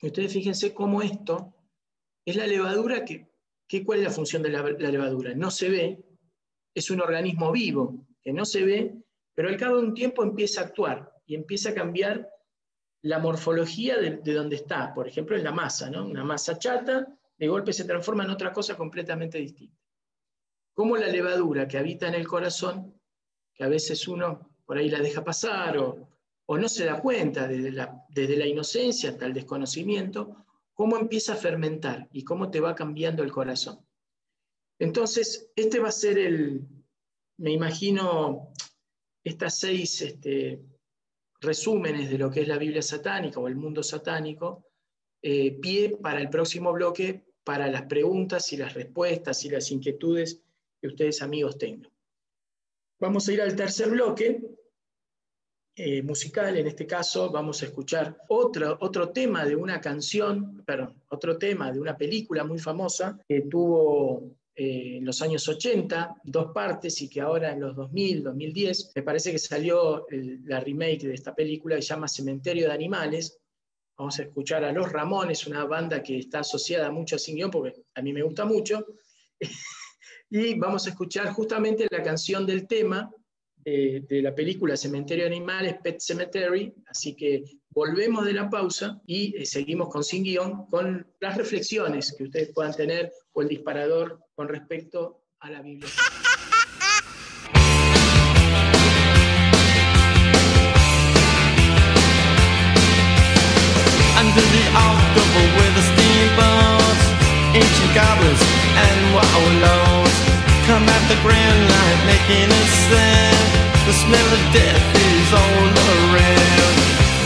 Ustedes fíjense cómo esto es la levadura que, ¿cuál es la función de la levadura? No se ve, es un organismo vivo que no se ve, pero al cabo de un tiempo empieza a actuar y empieza a cambiar la morfología de, de donde está, por ejemplo, en la masa. Una masa chata, de golpe se transforma en otra cosa completamente distinta. Como la levadura que habita en el corazón, que a veces uno por ahí la deja pasar o, o no se da cuenta desde la, desde la inocencia hasta el desconocimiento, cómo empieza a fermentar y cómo te va cambiando el corazón. Entonces, este va a ser el, me imagino, estas seis este, resúmenes de lo que es la Biblia satánica o el mundo satánico, eh, pie para el próximo bloque, para las preguntas y las respuestas y las inquietudes que ustedes amigos tengan. Vamos a ir al tercer bloque eh, musical, en este caso vamos a escuchar otro, otro tema de una canción, perdón, otro tema de una película muy famosa que tuvo eh, en los años 80, dos partes y que ahora en los 2000, 2010, me parece que salió el- la remake de esta película que se llama Cementerio de Animales. Vamos a escuchar a Los Ramones, una banda que está asociada mucho a Sin porque a mí me gusta mucho. y vamos a escuchar justamente la canción del tema de, la película Cementerio de Animales, Pet Cemetery. Así que volvemos de la pausa y eh, seguimos con Sin Guión, con las reflexiones que ustedes puedan tener o el disparador con respecto a la Biblia. Under come at the grand light making a sound. The smell of death is all around.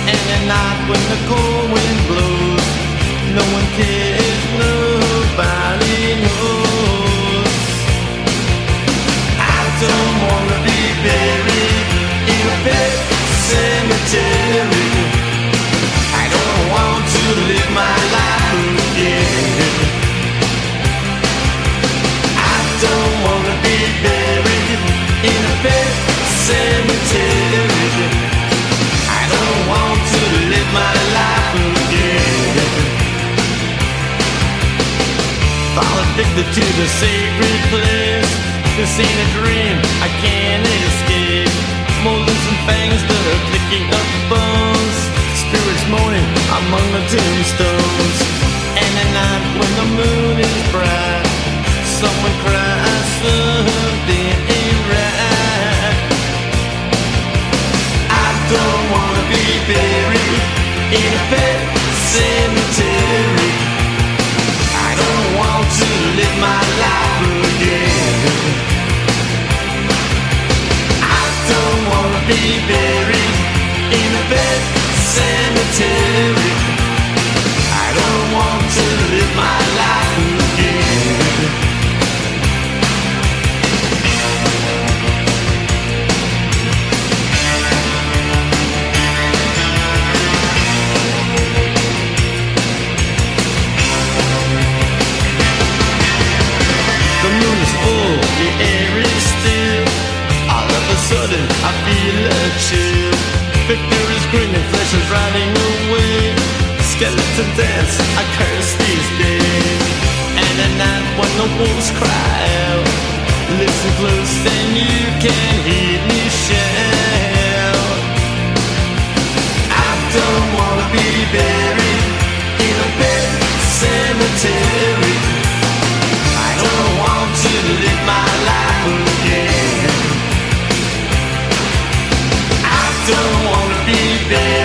And at night when the cold wind blows, no one cares, nobody knows. I don't wanna be buried in a pet cemetery. I don't want to live my life again. My life again. Addicted to the sacred place. This ain't a dream I can't escape. Moaning among the tombstones. And at night when the moon is bright, someone cries. I don't wanna be pet cemetery. I don't want to live my life again. I don't wanna be buried in a pet cemetery. I don't want to live my life I curse these days. And at night when the wolves cry out, listen close, then you can hear me shout. I don't wanna be buried in a pet cemetery. I don't want to live my life again. I don't want to be buried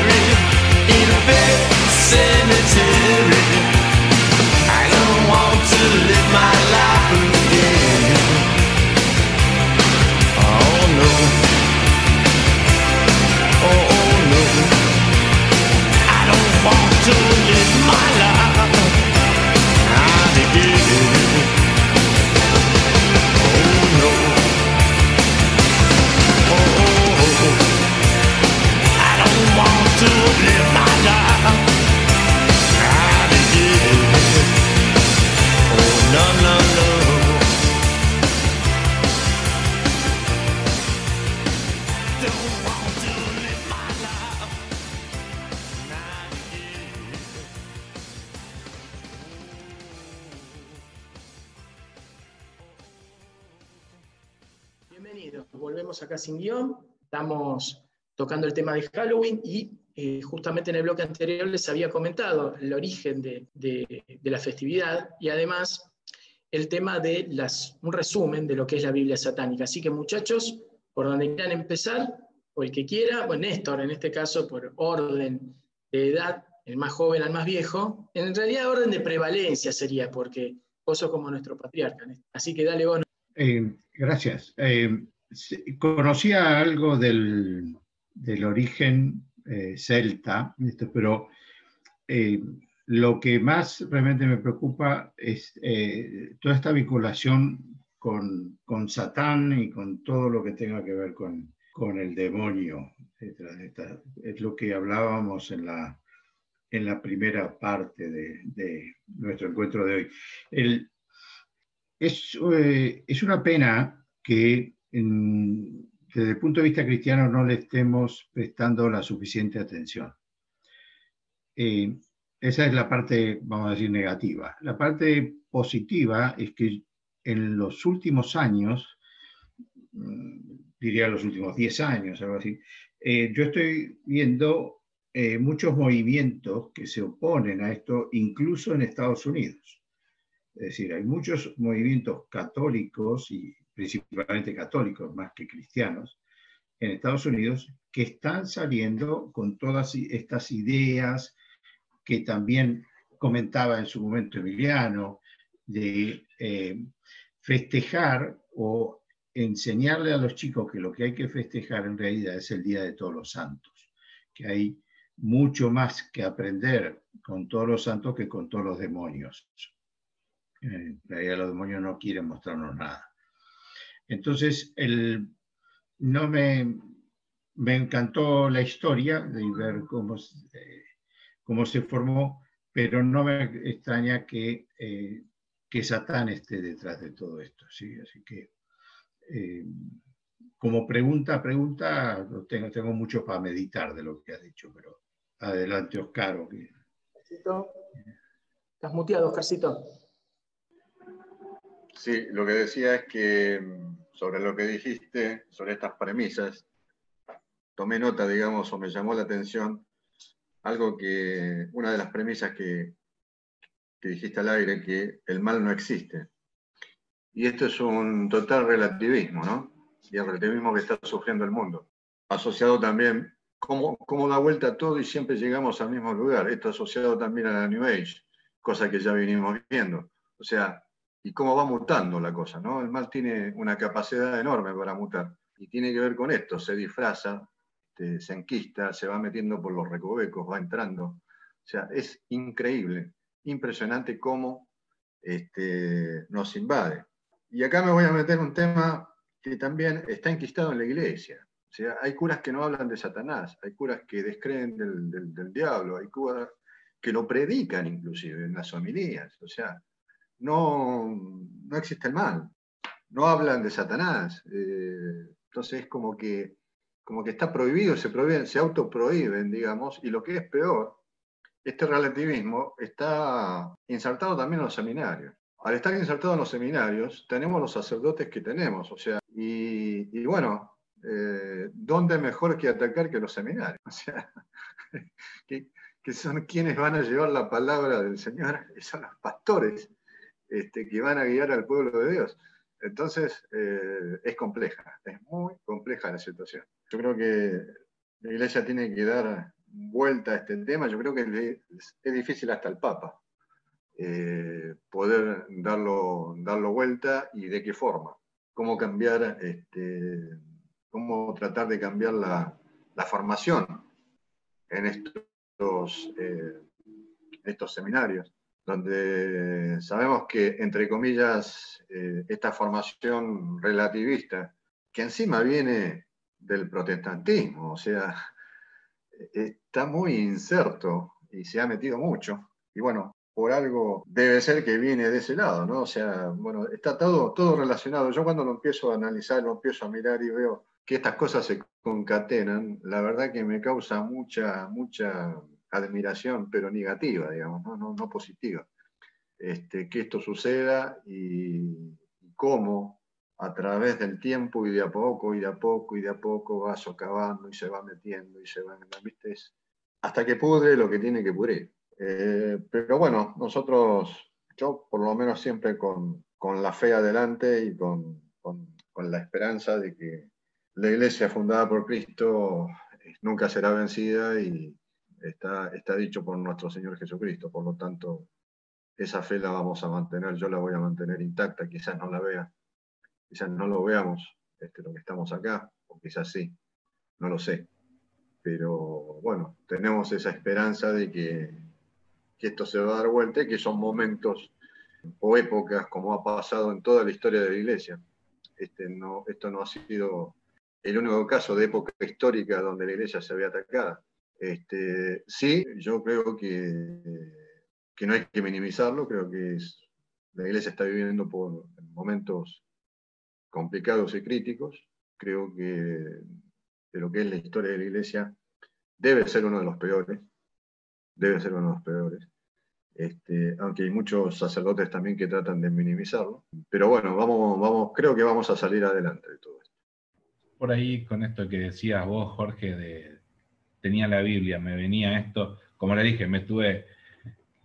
Estamos tocando el tema de Halloween y eh, justamente en el bloque anterior les había comentado el origen de, de- la festividad y además el tema de las, un resumen de lo que es la Biblia satánica. Así que muchachos, por donde quieran empezar, o el que quiera, bueno, Néstor en este caso por orden de edad, el más joven al más viejo, en realidad orden de prevalencia sería, porque vos sos como nuestro patriarca. Así que dale vos. Eh, gracias. Eh, conocía algo del, del origen eh, celta, pero eh, lo que más realmente me preocupa es eh, toda esta vinculación con, con Satán y con todo lo que tenga que ver con, con el demonio. Es lo que hablábamos en la, en la primera parte de, de nuestro encuentro de hoy. El, es, es una pena que en- desde el punto de vista cristiano no le estemos prestando la suficiente atención. Eh, esa es la parte, vamos a decir, negativa. La parte positiva es que en los últimos años, mm, diría los últimos 10 años, algo así, eh, yo estoy viendo eh, muchos movimientos que se oponen a esto, incluso en Estados Unidos. Es decir, hay muchos movimientos católicos y principalmente católicos más que cristianos en Estados Unidos que están saliendo con todas estas ideas que también comentaba en su momento Emiliano, de eh, festejar o enseñarle a los chicos que lo que hay que festejar en realidad es el Día de Todos los Santos, que hay mucho más que aprender con todos los santos que con todos los demonios. En realidad los demonios no quieren mostrarnos nada. Entonces, el, no me, me encantó la historia de ver cómo, se- eh, cómo se formó, pero no me extraña que, eh, que Satán esté detrás de todo esto. ¿sí? Así que, eh, como pregunta a pregunta, tengo, tengo mucho para meditar de lo que has dicho, pero adelante, Oscar. que-. Estás muteado, Oscarcito. Sí, lo que decía es que sobre lo que dijiste, sobre estas premisas, tomé nota, digamos, o me llamó la atención algo que, una de las premisas que, que dijiste al aire, que el mal no existe. Y esto es un total relativismo, ¿no? Y el relativismo que está sufriendo el mundo. Asociado también, cómo, cómo da vuelta todo y siempre llegamos al mismo lugar. Esto asociado también a la New Age, cosa que ya vinimos viendo. O sea, y cómo va mutando la cosa, ¿no? El mal tiene una capacidad enorme para mutar. Y tiene que ver con esto, se disfraza, este, se enquista, se va metiendo por los recovecos, va entrando. O sea, es increíble, impresionante cómo este, nos invade. Y acá me voy a meter un tema que también está enquistado en la iglesia. O sea, hay curas que no hablan de Satanás, hay curas que descreen del, diablo, hay curas que lo predican inclusive en las homilías. O sea, no, no existe el mal, no hablan de Satanás. eh, entonces es como que, como que está prohibido, se, prohíben, se autoprohíben, digamos, y lo que es peor, este relativismo está insertado también en los seminarios. Al estar insertado en los seminarios, tenemos los sacerdotes que tenemos, o sea, y, y bueno, eh, ¿dónde mejor que atacar que los seminarios? O sea, que, que son quienes van a llevar la palabra del Señor, son los pastores este, que van a guiar al pueblo de Dios. Entonces, eh, es compleja, es muy compleja la situación. Yo creo que la iglesia tiene que dar vuelta a este tema. Yo creo que es, difícil hasta el Papa eh, poder darlo, darlo vuelta y de qué forma. Cómo cambiar, este, cómo tratar de cambiar la, formación en estos, eh, estos seminarios donde sabemos que, entre comillas, eh, esta formación relativista, que encima viene del protestantismo, o sea, está muy inserto y se ha metido mucho. Y bueno, por algo debe ser que viene de ese lado, ¿no? O sea, bueno, está todo, todo relacionado. Yo cuando lo empiezo a analizar, lo empiezo a mirar y veo que estas cosas se concatenan, la verdad que me causa mucha, mucha admiración, pero negativa, digamos, no, no, no positiva. Este, que esto suceda y, y cómo a través del tiempo y de a poco y de a poco y de a poco va socavando y se va metiendo y se va, ¿viste? Hasta que pudre lo que tiene que pudrir. Eh, pero bueno, nosotros, yo por lo menos siempre con, con la fe adelante y con, con, con la esperanza de que la iglesia fundada por Cristo eh, nunca será vencida y, Está, está, dicho por nuestro Señor Jesucristo, por lo tanto, esa fe la vamos a mantener, yo la voy a mantener intacta, quizás no la vea, quizás no lo veamos, este, lo que estamos acá, o quizás sí, no lo sé. Pero bueno, tenemos esa esperanza de que, esto se va a dar vuelta y que son momentos o épocas como ha pasado en toda la historia de la Iglesia. Este, esto no ha sido el único caso de época histórica donde la Iglesia se había atacada este, sí, yo creo que, que, no hay que minimizarlo, creo que la Iglesia está viviendo por momentos complicados y críticos, creo que de lo que es la historia de la Iglesia debe ser uno de los peores, debe ser uno de los peores, este, aunque hay muchos sacerdotes también que tratan de minimizarlo, pero bueno, vamos, vamos, creo que vamos a salir adelante de todo esto. Por ahí con esto que decías vos, Jorge, de, tenía la Biblia, me venía esto, como le dije, me estuve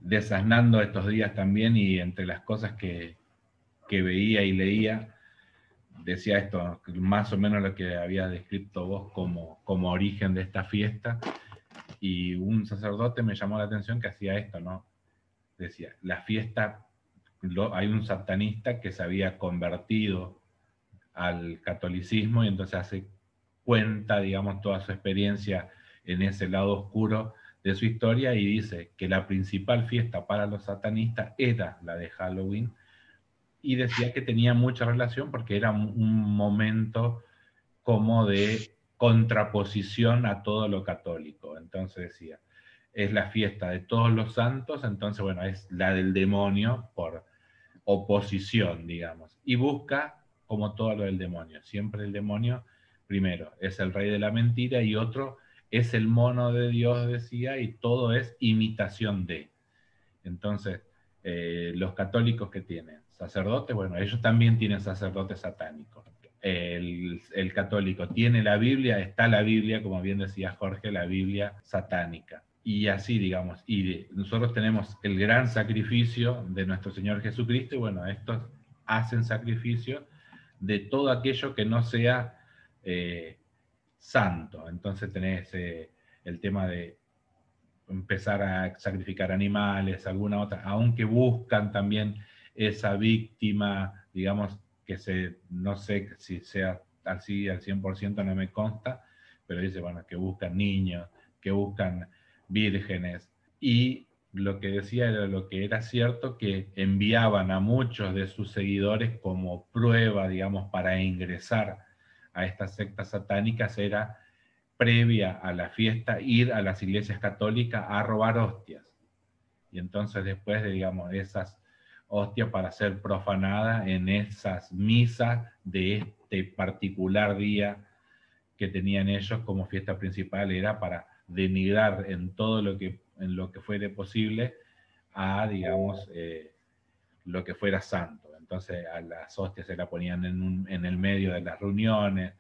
desasnando estos días también y entre las cosas que, que, veía y leía, decía esto, más o menos lo que había descrito vos como, como origen de esta fiesta, y un sacerdote me llamó la atención que hacía esto, ¿no? Decía, la fiesta, hay un satanista que se había convertido al catolicismo y entonces hace cuenta, digamos, toda su experiencia en ese lado oscuro de su historia y dice que la principal fiesta para los satanistas era la de Halloween y decía que tenía mucha relación porque era un momento como de contraposición a todo lo católico. Entonces decía, es la fiesta de todos los santos, entonces bueno, es la del demonio por oposición, digamos. Y busca como todo lo del demonio. Siempre el demonio, primero, es el rey de la mentira y otro es el mono de Dios, decía, y todo es imitación de. Entonces, eh, los católicos que tienen sacerdotes, bueno, ellos también tienen sacerdotes satánicos. el, católico tiene la Biblia, está la Biblia, como bien decía Jorge, la Biblia satánica. Y así, digamos, y nosotros tenemos el gran sacrificio de nuestro Señor Jesucristo, y bueno, estos hacen sacrificio de todo aquello que no sea eh, santo. Entonces tenés eh, el tema de empezar a sacrificar animales, alguna otra, aunque buscan también esa víctima, digamos, que se, no sé si sea así al 100%, no me consta, pero dice, bueno, que buscan niños, que buscan vírgenes, y lo que decía era lo que era cierto, que enviaban a muchos de sus seguidores como prueba, digamos, para ingresar a estas sectas satánicas, era previa a la fiesta ir a las iglesias católicas a robar hostias. Y entonces después de, digamos, esas hostias para ser profanadas en esas misas de este particular día que tenían ellos como fiesta principal, era para denigrar en todo lo que, en lo que fuere posible a, digamos, eh, lo que fuera santo. Entonces a las hostias se la ponían en, un- en el medio de las reuniones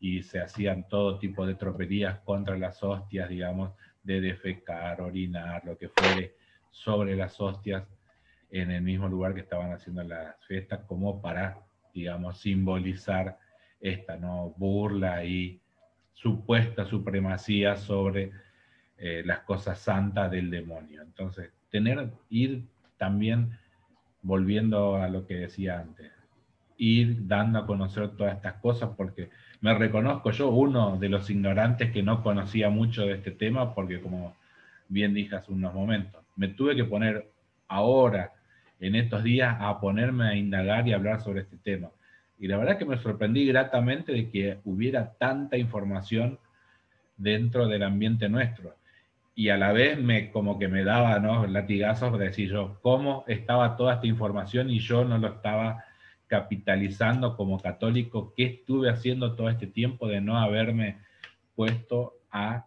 y se hacían todo tipo de tropelías contra las hostias, digamos, de defecar, orinar, lo que fuere sobre las hostias en el mismo lugar que estaban haciendo las fiestas, como para, digamos, simbolizar esta ¿no? burla y supuesta supremacía sobre eh, las cosas santas del demonio. Entonces, tener, ir también, volviendo a lo que decía antes, ir dando a conocer todas estas cosas, porque me reconozco yo uno de los ignorantes que no conocía mucho de este tema, porque como bien dije hace unos momentos, me tuve que poner ahora, en estos días, a ponerme a indagar y hablar sobre este tema. Y la verdad que me sorprendí gratamente de que hubiera tanta información dentro del ambiente nuestro. Y a la vez me como que me daba ¿no? latigazos de decir yo, cómo estaba toda esta información y yo no lo estaba capitalizando como católico, qué estuve haciendo todo este tiempo de no haberme puesto a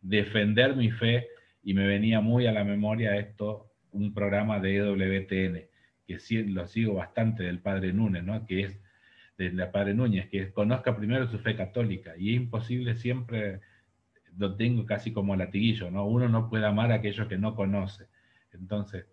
defender mi fe y me venía muy a la memoria esto, un programa de EWTN, que sí, lo sigo bastante del padre Núñez, ¿no? que es del padre Núñez, que conozca primero su fe católica, y es imposible siempre, lo tengo casi como latiguillo, ¿no? Uno no puede amar a aquellos que no conoce. Entonces,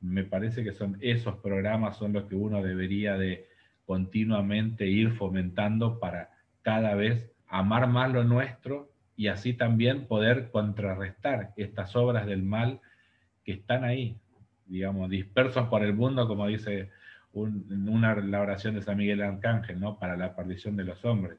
me parece que son esos programas son los que uno debería de continuamente ir fomentando para cada vez amar más lo nuestro y así también poder contrarrestar estas obras del mal que están ahí, digamos, dispersos por el mundo, como dice una, la oración de San Miguel Arcángel, ¿no? Para la perdición de los hombres.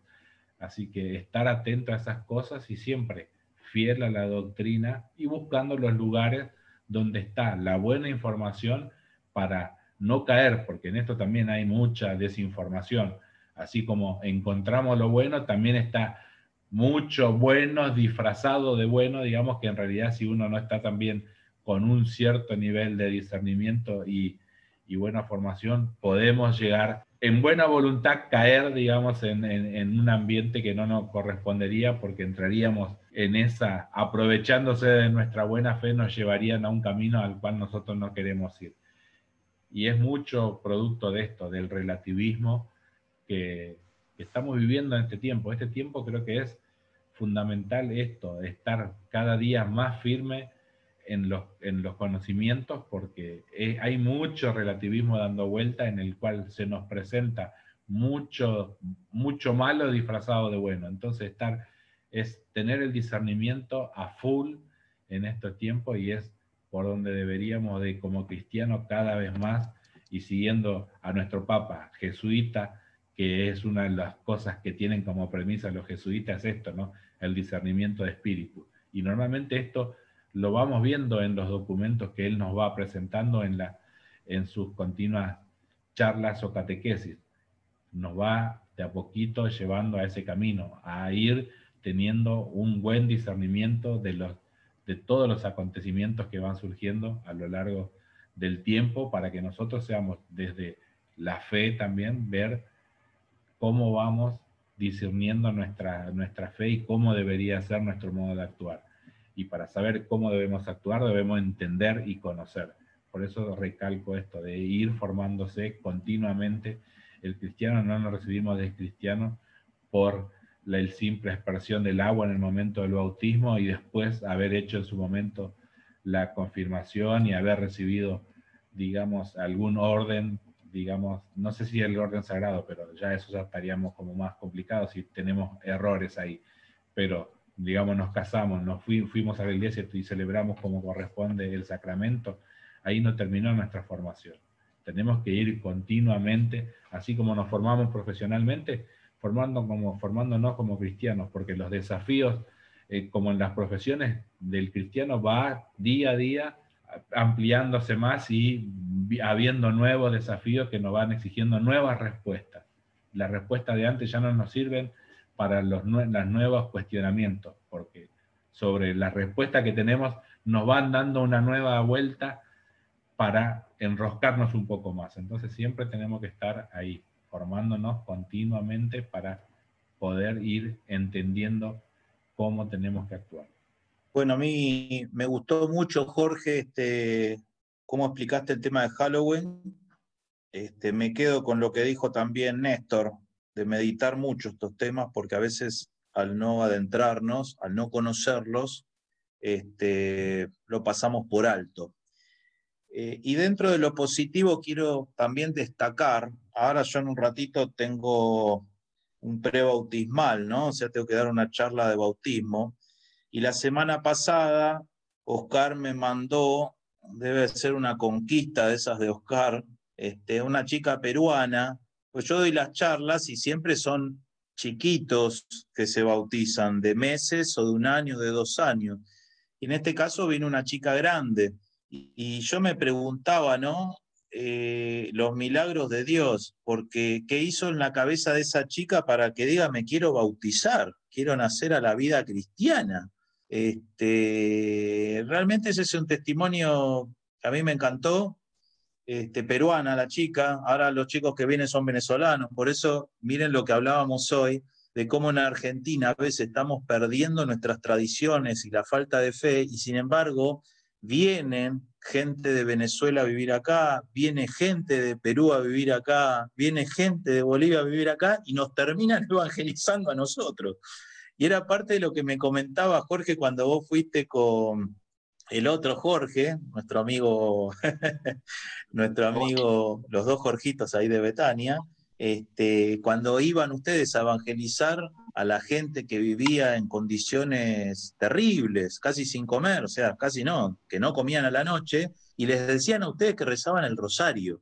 Así que estar atento a esas cosas y siempre fiel a la doctrina y buscando los lugares donde está la buena información para no caer, porque en esto también hay mucha desinformación. Así como encontramos lo bueno, también está mucho bueno disfrazado de bueno, digamos que en realidad si uno no está también con un cierto nivel de discernimiento y, y buena formación, podemos llegar en buena voluntad caer, digamos, en, en- un ambiente que no nos correspondería porque entraríamos en esa, aprovechándose de nuestra buena fe, nos llevarían a un camino al cual nosotros no queremos ir. Y es mucho producto de esto, del relativismo que, que estamos viviendo en este tiempo. Este tiempo creo que es fundamental esto, estar cada día más firme en los, en los conocimientos, porque eh, hay mucho relativismo dando vuelta en el cual se nos presenta mucho, mucho malo disfrazado de bueno. Entonces, estar es tener el discernimiento a full en estos tiempos y es por donde deberíamos de como cristianos cada vez más y siguiendo a nuestro Papa jesuita, que es una de las cosas que tienen como premisa los jesuitas esto, ¿no? El discernimiento de espíritu. Y normalmente esto lo vamos viendo en los documentos que él nos va presentando en, la, en sus continuas charlas o catequesis. Nos va de a poquito llevando a ese camino, a ir teniendo un buen discernimiento de, los, de todos los acontecimientos que van surgiendo a lo largo del tiempo para que nosotros seamos desde la fe también ver cómo vamos discerniendo nuestra, nuestra fe y cómo debería ser nuestro modo de actuar. Y para saber cómo debemos actuar debemos entender y conocer. Por eso recalco esto de ir formándose continuamente el cristiano no nos recibimos de cristiano por la el simple expresión del agua en el momento del bautismo y después haber hecho en su momento la confirmación y haber recibido, digamos, algún orden, digamos, no sé si el orden sagrado, pero ya eso ya estaríamos como más complicados si tenemos errores ahí. Pero, digamos, nos casamos, nos fui- fuimos a la iglesia y celebramos como corresponde el sacramento, ahí no terminó nuestra formación. Tenemos que ir continuamente, así como nos formamos profesionalmente, formando como, formándonos como cristianos, porque los desafíos, eh, como en las profesiones del cristiano, va día a día ampliándose más y habiendo nuevos desafíos que nos van exigiendo nuevas respuestas. Las respuestas de antes ya no nos sirven para los, los nuevos cuestionamientos, porque sobre la respuesta que tenemos nos van dando una nueva vuelta para enroscarnos un poco más. Entonces siempre tenemos que estar ahí, formándonos continuamente para poder ir entendiendo cómo tenemos que actuar. Bueno, a mí me gustó mucho, Jorge, este, cómo explicaste el tema de Halloween. Este, me quedo con lo que dijo también Néstor, de meditar mucho estos temas, porque a veces al no adentrarnos, al no conocerlos, este, lo pasamos por alto. Eh, y dentro de lo positivo quiero también destacar, ahora yo en un ratito tengo un prebautismal, ¿no? O sea, tengo que dar una charla de bautismo. Y la semana pasada, Oscar me mandó, debe ser una conquista de esas de Oscar, este, una chica peruana, pues yo doy las charlas y siempre son chiquitos que se bautizan, de meses o de un año, de dos años. Y en este caso vino una chica grande. Y, yo me preguntaba, ¿no? Eh, los milagros de Dios, porque ¿qué hizo en la cabeza de esa chica para que diga, me quiero bautizar, quiero nacer a la vida cristiana? Este, realmente ese es un testimonio que a mí me encantó, este, peruana la chica, ahora los chicos que vienen son venezolanos, por eso miren lo que hablábamos hoy, de cómo en Argentina a veces estamos perdiendo nuestras tradiciones y la falta de fe, y sin embargo vienen gente de Venezuela a vivir acá, viene gente de Perú a vivir acá, viene gente de Bolivia a vivir acá y nos terminan evangelizando a nosotros. Y era parte de lo que me comentaba Jorge cuando vos fuiste con el otro Jorge, nuestro amigo, nuestro amigo, los dos Jorgitos ahí de Betania, este, cuando iban ustedes a evangelizar a la gente que vivía en condiciones terribles, casi sin comer, o sea, casi no, que no comían a la noche, y les decían a ustedes que rezaban el rosario.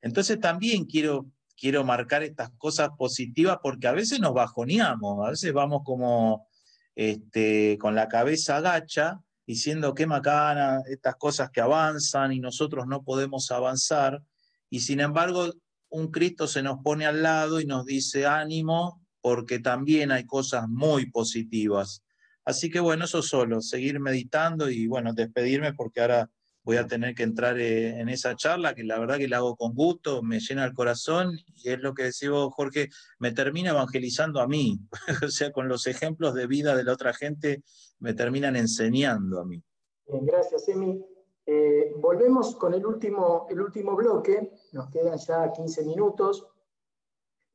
Entonces también quiero, quiero marcar estas cosas positivas porque a veces nos bajoneamos, a veces vamos como este, con la cabeza agacha, diciendo qué macana, estas cosas que avanzan y nosotros no podemos avanzar, y sin embargo un Cristo se nos pone al lado y nos dice ánimo, porque también hay cosas muy positivas. Así que bueno, eso solo, seguir meditando y bueno, despedirme porque ahora voy a tener que entrar eh, en esa charla, que la verdad que la hago con gusto, me llena el corazón y es lo que decís vos, Jorge, me termina evangelizando a mí, o sea, con los ejemplos de vida de la otra gente me terminan enseñando a mí. Bien, gracias, Emi. Eh, volvemos con el último, el último bloque, nos quedan ya 15 minutos.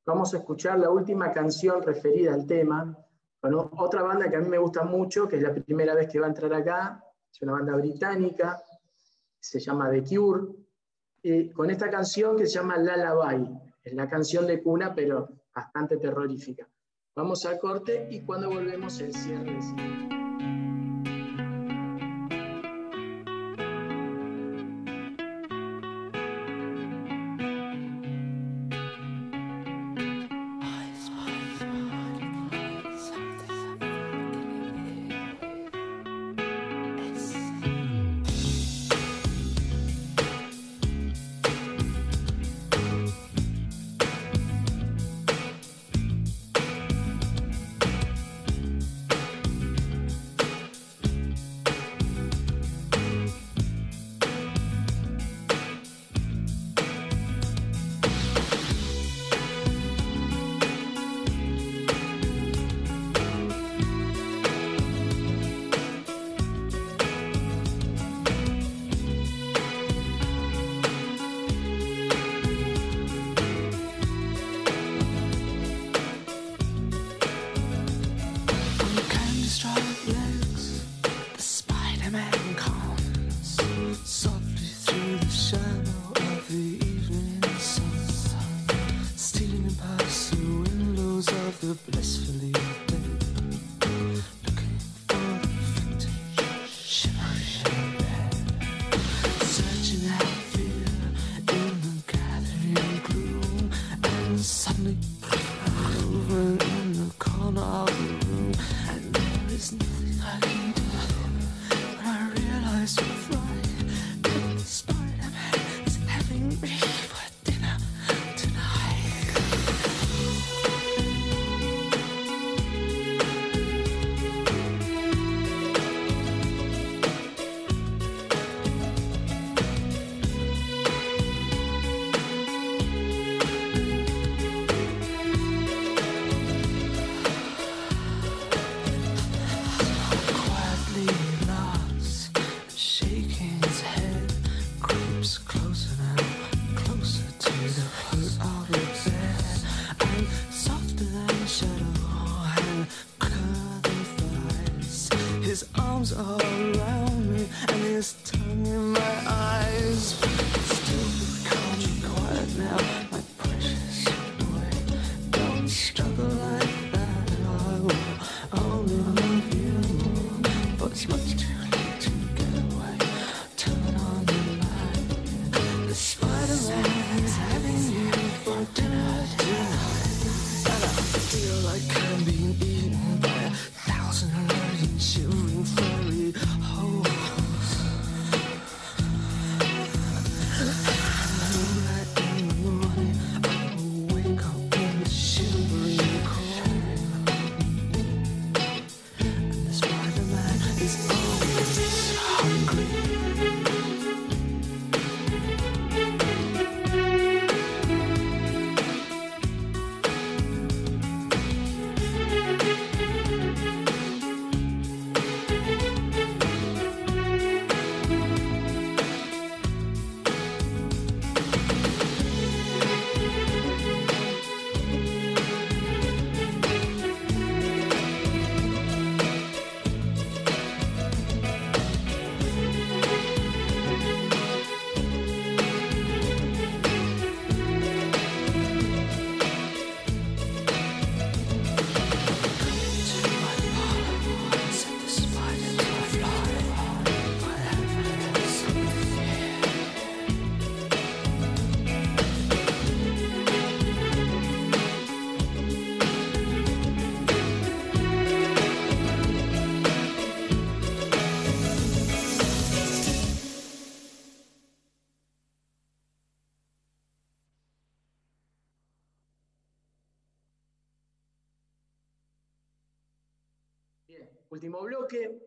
Vamos a escuchar la última canción referida al tema. Bueno, otra banda que a mí me gusta mucho, que es la primera vez que va a entrar acá, es una banda británica, se llama The Cure, y con esta canción que se llama Lullaby. Es la canción de cuna, pero bastante terrorífica. Vamos al corte y cuando volvemos el cierre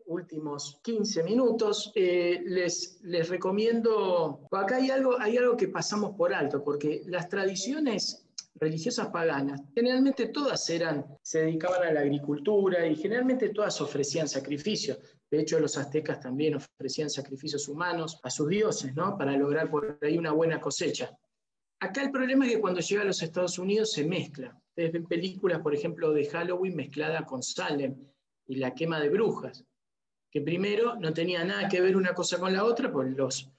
últimos 15 minutos. Eh, les, les recomiendo, acá hay algo, hay algo que pasamos por alto, porque las tradiciones religiosas paganas, generalmente todas eran, se dedicaban a la agricultura y generalmente todas ofrecían sacrificios. De hecho, los aztecas también ofrecían sacrificios humanos a sus dioses, ¿no? Para lograr por ahí una buena cosecha. Acá el problema es que cuando llega a los Estados Unidos se mezcla. Ustedes ven películas, por ejemplo, de Halloween mezclada con Salem y la quema de brujas, que primero no tenía nada que ver una cosa con la otra, porque los,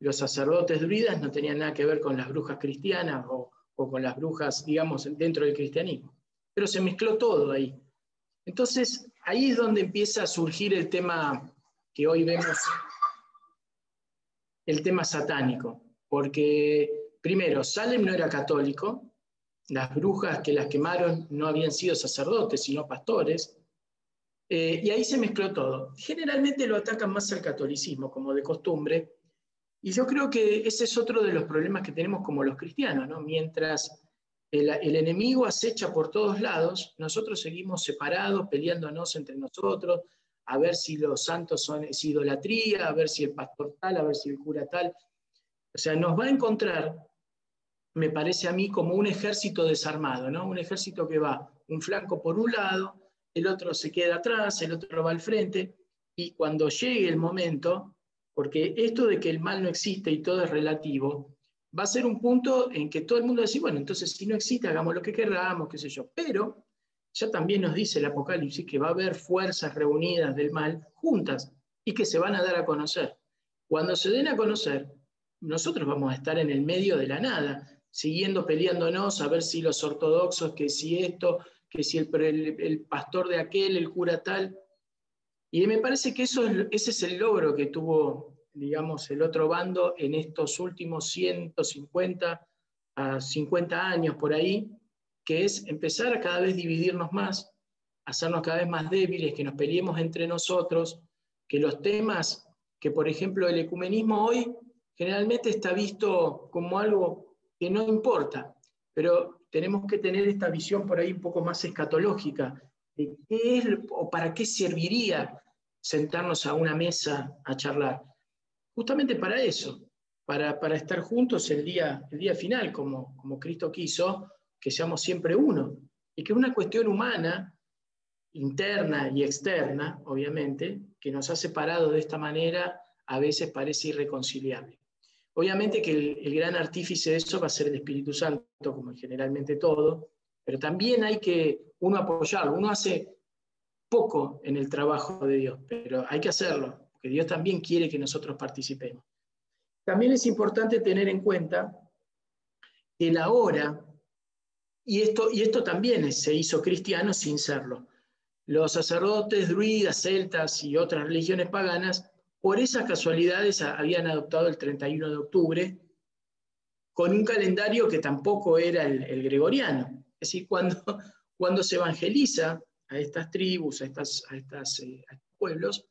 los sacerdotes druidas no tenían nada que ver con las brujas cristianas o, o con las brujas, digamos, dentro del cristianismo. Pero se mezcló todo ahí. Entonces, ahí es donde empieza a surgir el tema que hoy vemos, el tema satánico, porque primero, Salem no era católico, las brujas que las quemaron no habían sido sacerdotes, sino pastores, eh, y ahí se mezcló todo. Generalmente lo atacan más al catolicismo, como de costumbre, y yo creo que ese es otro de los problemas que tenemos como los cristianos, ¿no? Mientras el, enemigo acecha por todos lados, nosotros seguimos separados, peleándonos entre nosotros, a ver si los santos son es idolatría, a ver si el pastor tal, a ver si el cura tal. O sea, nos va a encontrar, me parece a mí, como un ejército desarmado, ¿no? Un ejército que va un flanco por un lado, el otro se queda atrás, el otro va al frente, y cuando llegue el momento, porque esto de que el mal no existe y todo es relativo, va a ser un punto en que todo el mundo va bueno, entonces si no existe, hagamos lo que queramos, qué sé yo. Pero ya también nos dice el Apocalipsis que va a haber fuerzas reunidas del mal juntas y que se van a dar a conocer. Cuando se den a conocer, nosotros vamos a estar en el medio de la nada, siguiendo peleándonos a ver si los ortodoxos, que si esto, que si el, pastor de aquel, el cura tal. Y me parece que eso es- ese es el logro que tuvo, digamos, el otro bando en estos últimos 150 a 50 años por ahí, que es empezar a cada vez dividirnos más, hacernos cada vez más débiles, que nos peleemos entre nosotros, que los temas, que por ejemplo el ecumenismo hoy generalmente está visto como algo que no importa, pero tenemos que tener esta visión por ahí un poco más escatológica de qué es o para qué serviría sentarnos a una mesa a charlar. Justamente para eso, para, para estar juntos el día, el día final, como, como Cristo quiso, que seamos siempre uno, y que una cuestión humana, interna y externa, obviamente, que nos ha separado de esta manera, a veces parece irreconciliable. Obviamente que el, gran artífice de eso va a ser el Espíritu Santo, como generalmente todo, pero también hay que uno apoyarlo. Uno hace poco en el trabajo de Dios, pero hay que hacerlo, porque Dios también quiere que nosotros participemos. También es importante tener en cuenta que la hora, y esto, y esto también se hizo cristiano sin serlo, los sacerdotes, druidas, celtas y otras religiones paganas, por esas casualidades habían adoptado el 31 de octubre, con un calendario que tampoco era el, gregoriano. Es decir, cuando, cuando se evangeliza a estas tribus, a, estas, a, eh, estos pueblos,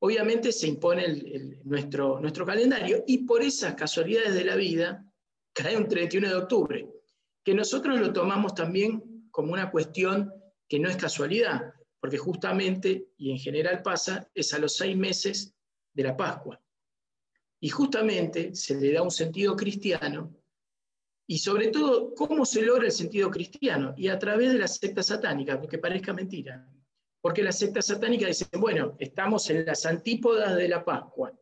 obviamente se impone el, nuestro, nuestro calendario y por esas casualidades de la vida cae un 31 de octubre, que nosotros lo tomamos también como una cuestión que no es casualidad, porque justamente, y en general pasa, es a los seis meses de la Pascua. Y justamente se le da un sentido cristiano, y sobre todo, ¿cómo se logra el sentido cristiano? Y a través de la secta satánica, aunque parezca mentira. Porque la secta satánica dice, bueno, estamos en las antípodas de la Pascua,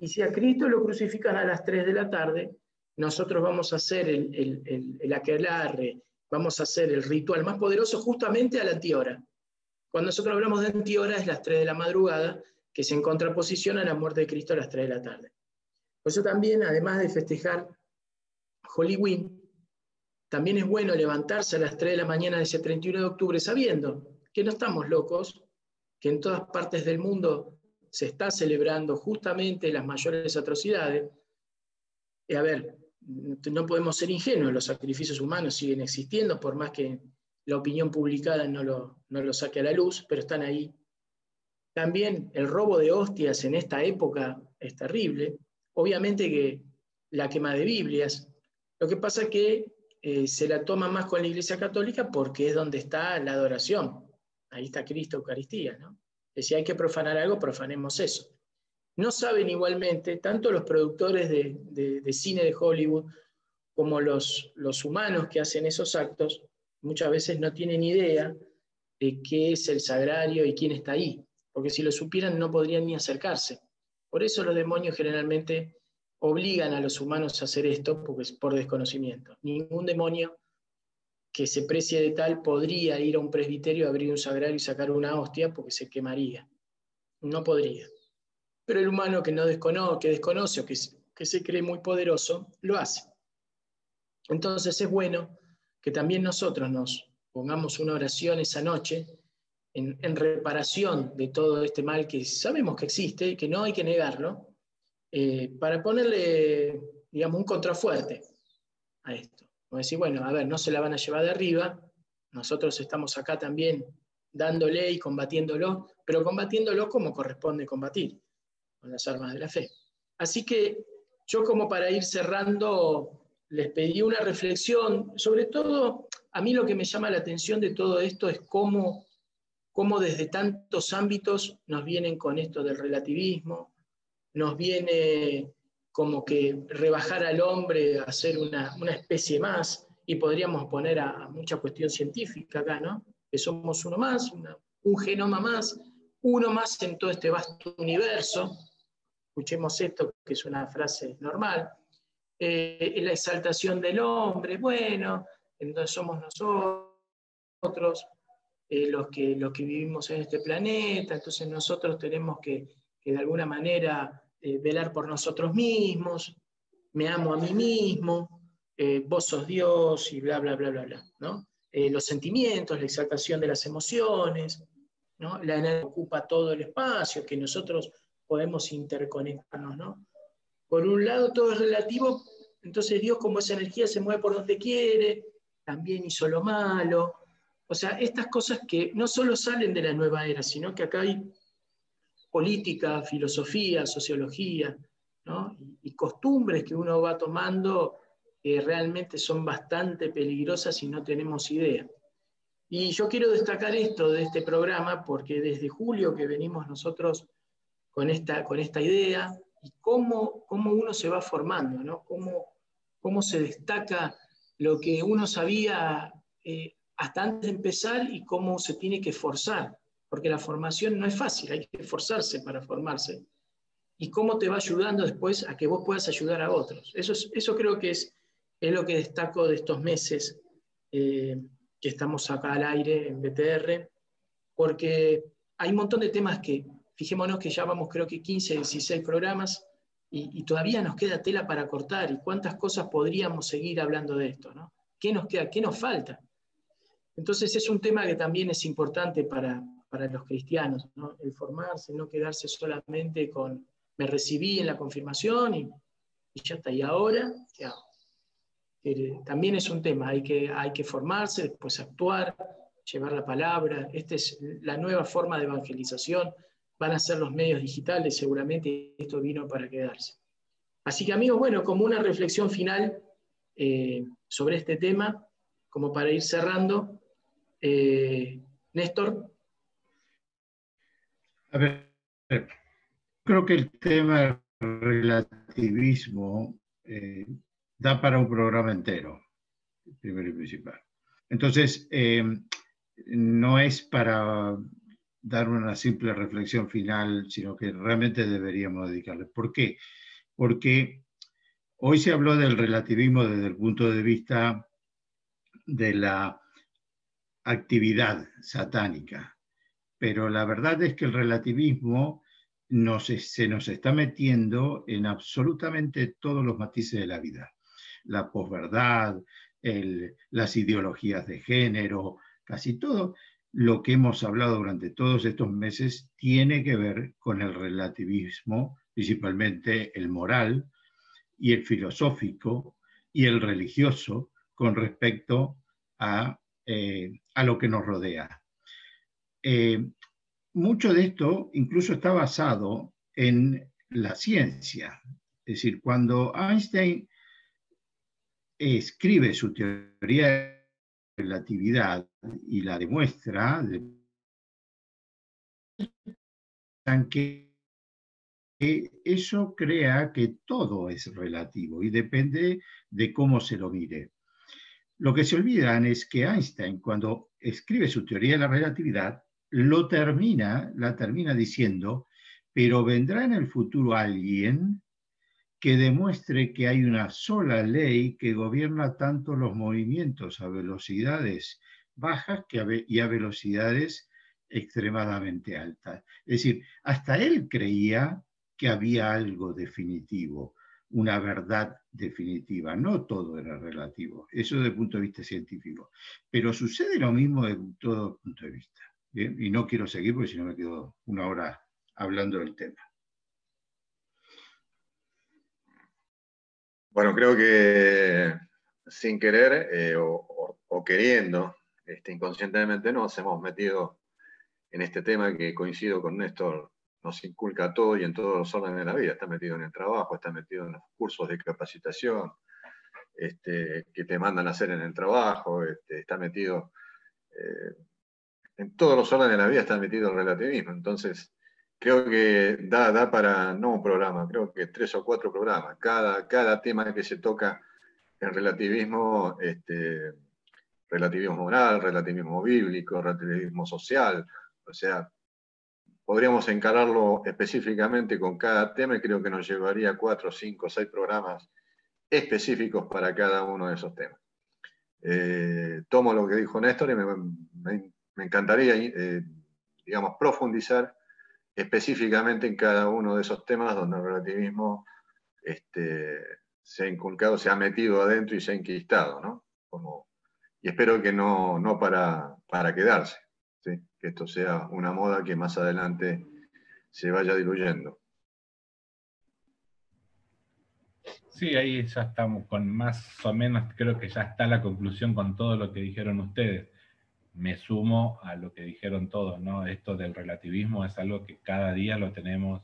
y si a Cristo lo crucifican a las 3 de la tarde, nosotros vamos a hacer el, el, el, el aquelarre, vamos a hacer el ritual más poderoso justamente a la antihora. Cuando nosotros hablamos de antihora es las 3 de la madrugada, que se en contraposición a la muerte de Cristo a las 3 de la tarde. Por eso también, además de festejar Halloween, también es bueno levantarse a las 3 de la mañana de ese 31 de octubre sabiendo que no estamos locos, que en todas partes del mundo se está celebrando justamente las mayores atrocidades. Y a ver, no podemos ser ingenuos, los sacrificios humanos siguen existiendo, por más que la opinión publicada no lo, no lo saque a la luz, pero están ahí. También el robo de hostias en esta época es terrible. Obviamente que la quema de Biblias. Lo que pasa es que eh, se la toma más con la Iglesia Católica porque es donde está la adoración. Ahí está Cristo, Eucaristía, ¿no? Si hay que profanar algo, profanemos eso. No saben igualmente, tanto los productores de, cine de Hollywood como los, los humanos que hacen esos actos, muchas veces no tienen idea de qué es el sagrario y quién está ahí, porque si lo supieran no podrían ni acercarse. Por eso los demonios generalmente obligan a los humanos a hacer esto porque es por desconocimiento. Ningún demonio que se precie de tal podría ir a un presbiterio, abrir un sagrario y sacar una hostia porque se quemaría. No podría. Pero el humano que, no desconoce, que desconoce o que, que se cree muy poderoso, lo hace. Entonces es bueno que también nosotros nos pongamos una oración esa noche en, reparación de todo este mal que sabemos que existe y que no hay que negarlo, eh, para ponerle, digamos, un contrafuerte a esto. Como decir, bueno, a ver, no se la van a llevar de arriba, nosotros estamos acá también dándole y combatiéndolo, pero combatiéndolo como corresponde combatir, con las armas de la fe. Así que yo como para ir cerrando les pedí una reflexión, sobre todo a mí lo que me llama la atención de todo esto es cómo, cómo desde tantos ámbitos nos vienen con esto del relativismo, nos viene como que rebajar al hombre a ser una, especie más, y podríamos poner a, a, mucha cuestión científica acá, ¿no? Que somos uno más, un genoma más, uno más en todo este vasto universo. Escuchemos esto, que es una frase normal eh, la exaltación del hombre, bueno, entonces somos nosotros eh, los, que, los que vivimos en este planeta, entonces nosotros tenemos que, de alguna manera eh, velar por nosotros mismos, me amo a mí mismo, eh, vos sos Dios y bla, bla, bla, bla, bla, ¿no? los sentimientos, la exaltación de las emociones, ¿no? La energía ocupa todo el espacio, que nosotros podemos interconectarnos, ¿no? Por un lado todo es relativo, entonces Dios como esa energía se mueve por donde quiere, también hizo lo malo. O sea, estas cosas que no solo salen de la nueva era, sino que acá hay política, filosofía, sociología, ¿no? y, costumbres que uno va tomando que realmente son bastante peligrosas y no tenemos idea. Y yo quiero destacar esto de este programa porque desde julio que venimos nosotros con esta, con esta idea, y cómo, cómo uno se va formando, ¿no? cómo, cómo se destaca lo que uno sabía eh, hasta antes de empezar y cómo se tiene que forzar, porque la formación no es fácil, hay que esforzarse para formarse. y cómo te va ayudando después a que vos puedas ayudar a otros. Eso, es- eso creo que es, es lo que destaco de estos meses eh, que estamos acá al aire en BTR, porque hay un montón de temas que, fijémonos que ya vamos creo que 15, 16 programas y, y todavía nos queda tela para cortar y cuántas cosas podríamos seguir hablando de esto, ¿no? ¿Qué nos queda? ¿Qué nos falta? Entonces es un tema que también es importante para, para los cristianos, ¿no? el formarse, no quedarse solamente con me recibí en la confirmación y, y ya está, y ahora, ¿qué hago? Eh, también es un tema, hay que, hay que formarse, después actuar, llevar la palabra, esta es la nueva forma de evangelización, van a ser los medios digitales, seguramente esto vino para quedarse. Así que amigos, bueno, como una reflexión final eh, sobre este tema, como para ir cerrando, eh, Néstor, A ver, creo que el tema relativismo eh, da para un programa entero, primero y principal. Entonces, eh, no es para dar una simple reflexión final, sino que realmente deberíamos dedicarle. ¿Por qué? Porque hoy se habló del relativismo desde el punto de vista de la actividad satánica, pero la verdad es que el relativismo nos, se nos está metiendo en absolutamente todos los matices de la vida. La posverdad, las ideologías de género, casi todo lo que hemos hablado durante todos estos meses tiene que ver con el relativismo, principalmente el moral y el filosófico y el religioso con respecto a, eh, a lo que nos rodea. Eh, mucho de esto incluso está basado en la ciencia. Es decir, cuando Einstein escribe su teoría de relatividad y la demuestra, de- que que eso crea que todo es relativo y depende de cómo se lo mire. Lo que se olvidan es que Einstein, cuando escribe su teoría de la relatividad, lo termina, la termina diciendo, pero vendrá en el futuro alguien que demuestre que hay una sola ley que gobierna tanto los movimientos a velocidades bajas que a y a velocidades extremadamente altas. Es decir, hasta él creía que había algo definitivo, una verdad definitiva. No todo era relativo, eso desde el punto de vista científico. Pero sucede lo mismo desde todo punto de vista. Y no quiero seguir porque si no me quedo una hora hablando del tema. Bueno, creo que sin querer eh, o queriendo, este, inconscientemente nos hemos metido en este tema que coincido con Néstor, nos inculca todo y en todos los órdenes de la vida. Está metido en el trabajo, está metido en los cursos de capacitación este, que te mandan a hacer en el trabajo, este, está metido eh, en todos los órdenes de la vida, está metido el relativismo. Entonces, creo que da, da para, no un programa, creo que tres o cuatro programas. Cada, cada tema que se toca en relativismo, este, relativismo moral, relativismo bíblico, relativismo social, o sea, podríamos encararlo específicamente con cada tema y creo que nos llevaría cuatro, cinco, seis programas específicos para cada uno de esos temas. Eh, tomo lo que dijo Néstor y me, encantaría, eh, digamos, profundizar específicamente en cada uno de esos temas donde el relativismo este, se ha inculcado, se ha metido adentro y se ha enquistado, ¿no? Y espero que no, no para, para quedarse. Que esto sea una moda que más adelante se vaya diluyendo. Sí, ahí ya estamos con más o menos, creo que ya está la conclusión con todo lo que dijeron ustedes. Me sumo a lo que dijeron todos, ¿no? Esto del relativismo es algo que cada día lo tenemos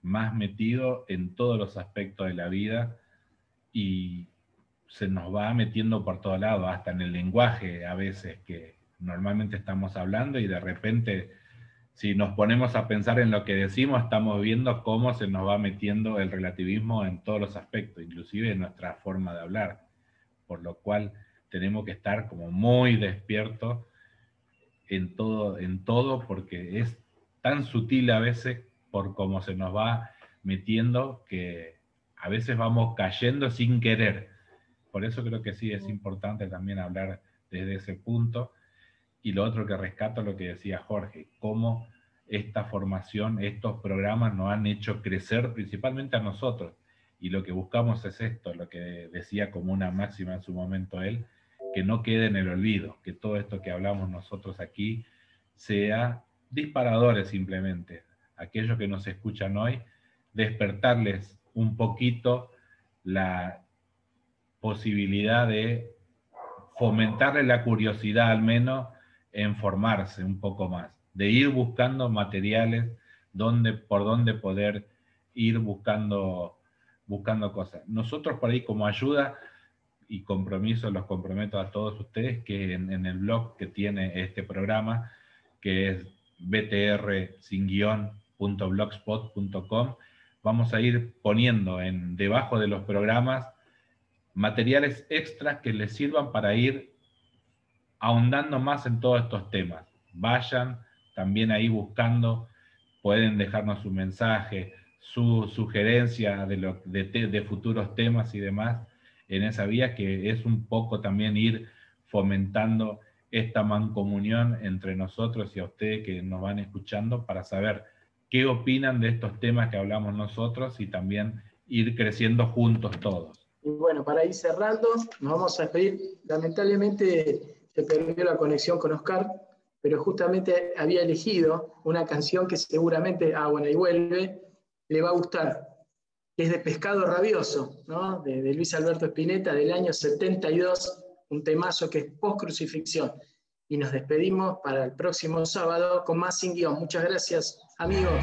más metido en todos los aspectos de la vida y se nos va metiendo por todos lados, hasta en el lenguaje a veces que normalmente estamos hablando y de repente si nos ponemos a pensar en lo que decimos, estamos viendo cómo se nos va metiendo el relativismo en todos los aspectos, inclusive en nuestra forma de hablar, por lo cual tenemos que estar como muy despiertos en todo, en todo porque es tan sutil a veces por cómo se nos va metiendo que a veces vamos cayendo sin querer. Por eso creo que sí es importante también hablar desde ese punto. Y lo otro que rescato lo que decía Jorge, cómo esta formación, estos programas nos han hecho crecer principalmente a nosotros. Y lo que buscamos es esto, lo que decía como una máxima en su momento él, que no quede en el olvido, que todo esto que hablamos nosotros aquí sea disparadores simplemente. Aquellos que nos escuchan hoy, despertarles un poquito la posibilidad de fomentarle la curiosidad al menos en formarse un poco más, de ir buscando materiales donde, por donde poder ir buscando, buscando cosas. Nosotros por ahí como ayuda y compromiso los comprometo a todos ustedes que en, el blog que tiene este programa, que es btr sin blogspot.com, vamos a ir poniendo en, debajo de los programas materiales extras que les sirvan para ir ahondando más en todos estos temas. Vayan también ahí buscando, pueden dejarnos su mensaje, su sugerencia de futuros temas y demás en esa vía, que es un poco también ir fomentando esta mancomunión entre nosotros y a ustedes que nos van escuchando para saber qué opinan de estos temas que hablamos nosotros y también ir creciendo juntos todos. Y bueno, para ir cerrando, nos vamos a despedir. Lamentablemente se perdió la conexión con Oscar, pero justamente había elegido una canción que seguramente, ah, bueno, y vuelve, le va a gustar, es de Pescado Rabioso, ¿no? de, de Luis Alberto Spinetta del año 72, un temazo que es post-crucifixión. Y nos despedimos para el próximo sábado con más sin guion. Muchas gracias, amigos.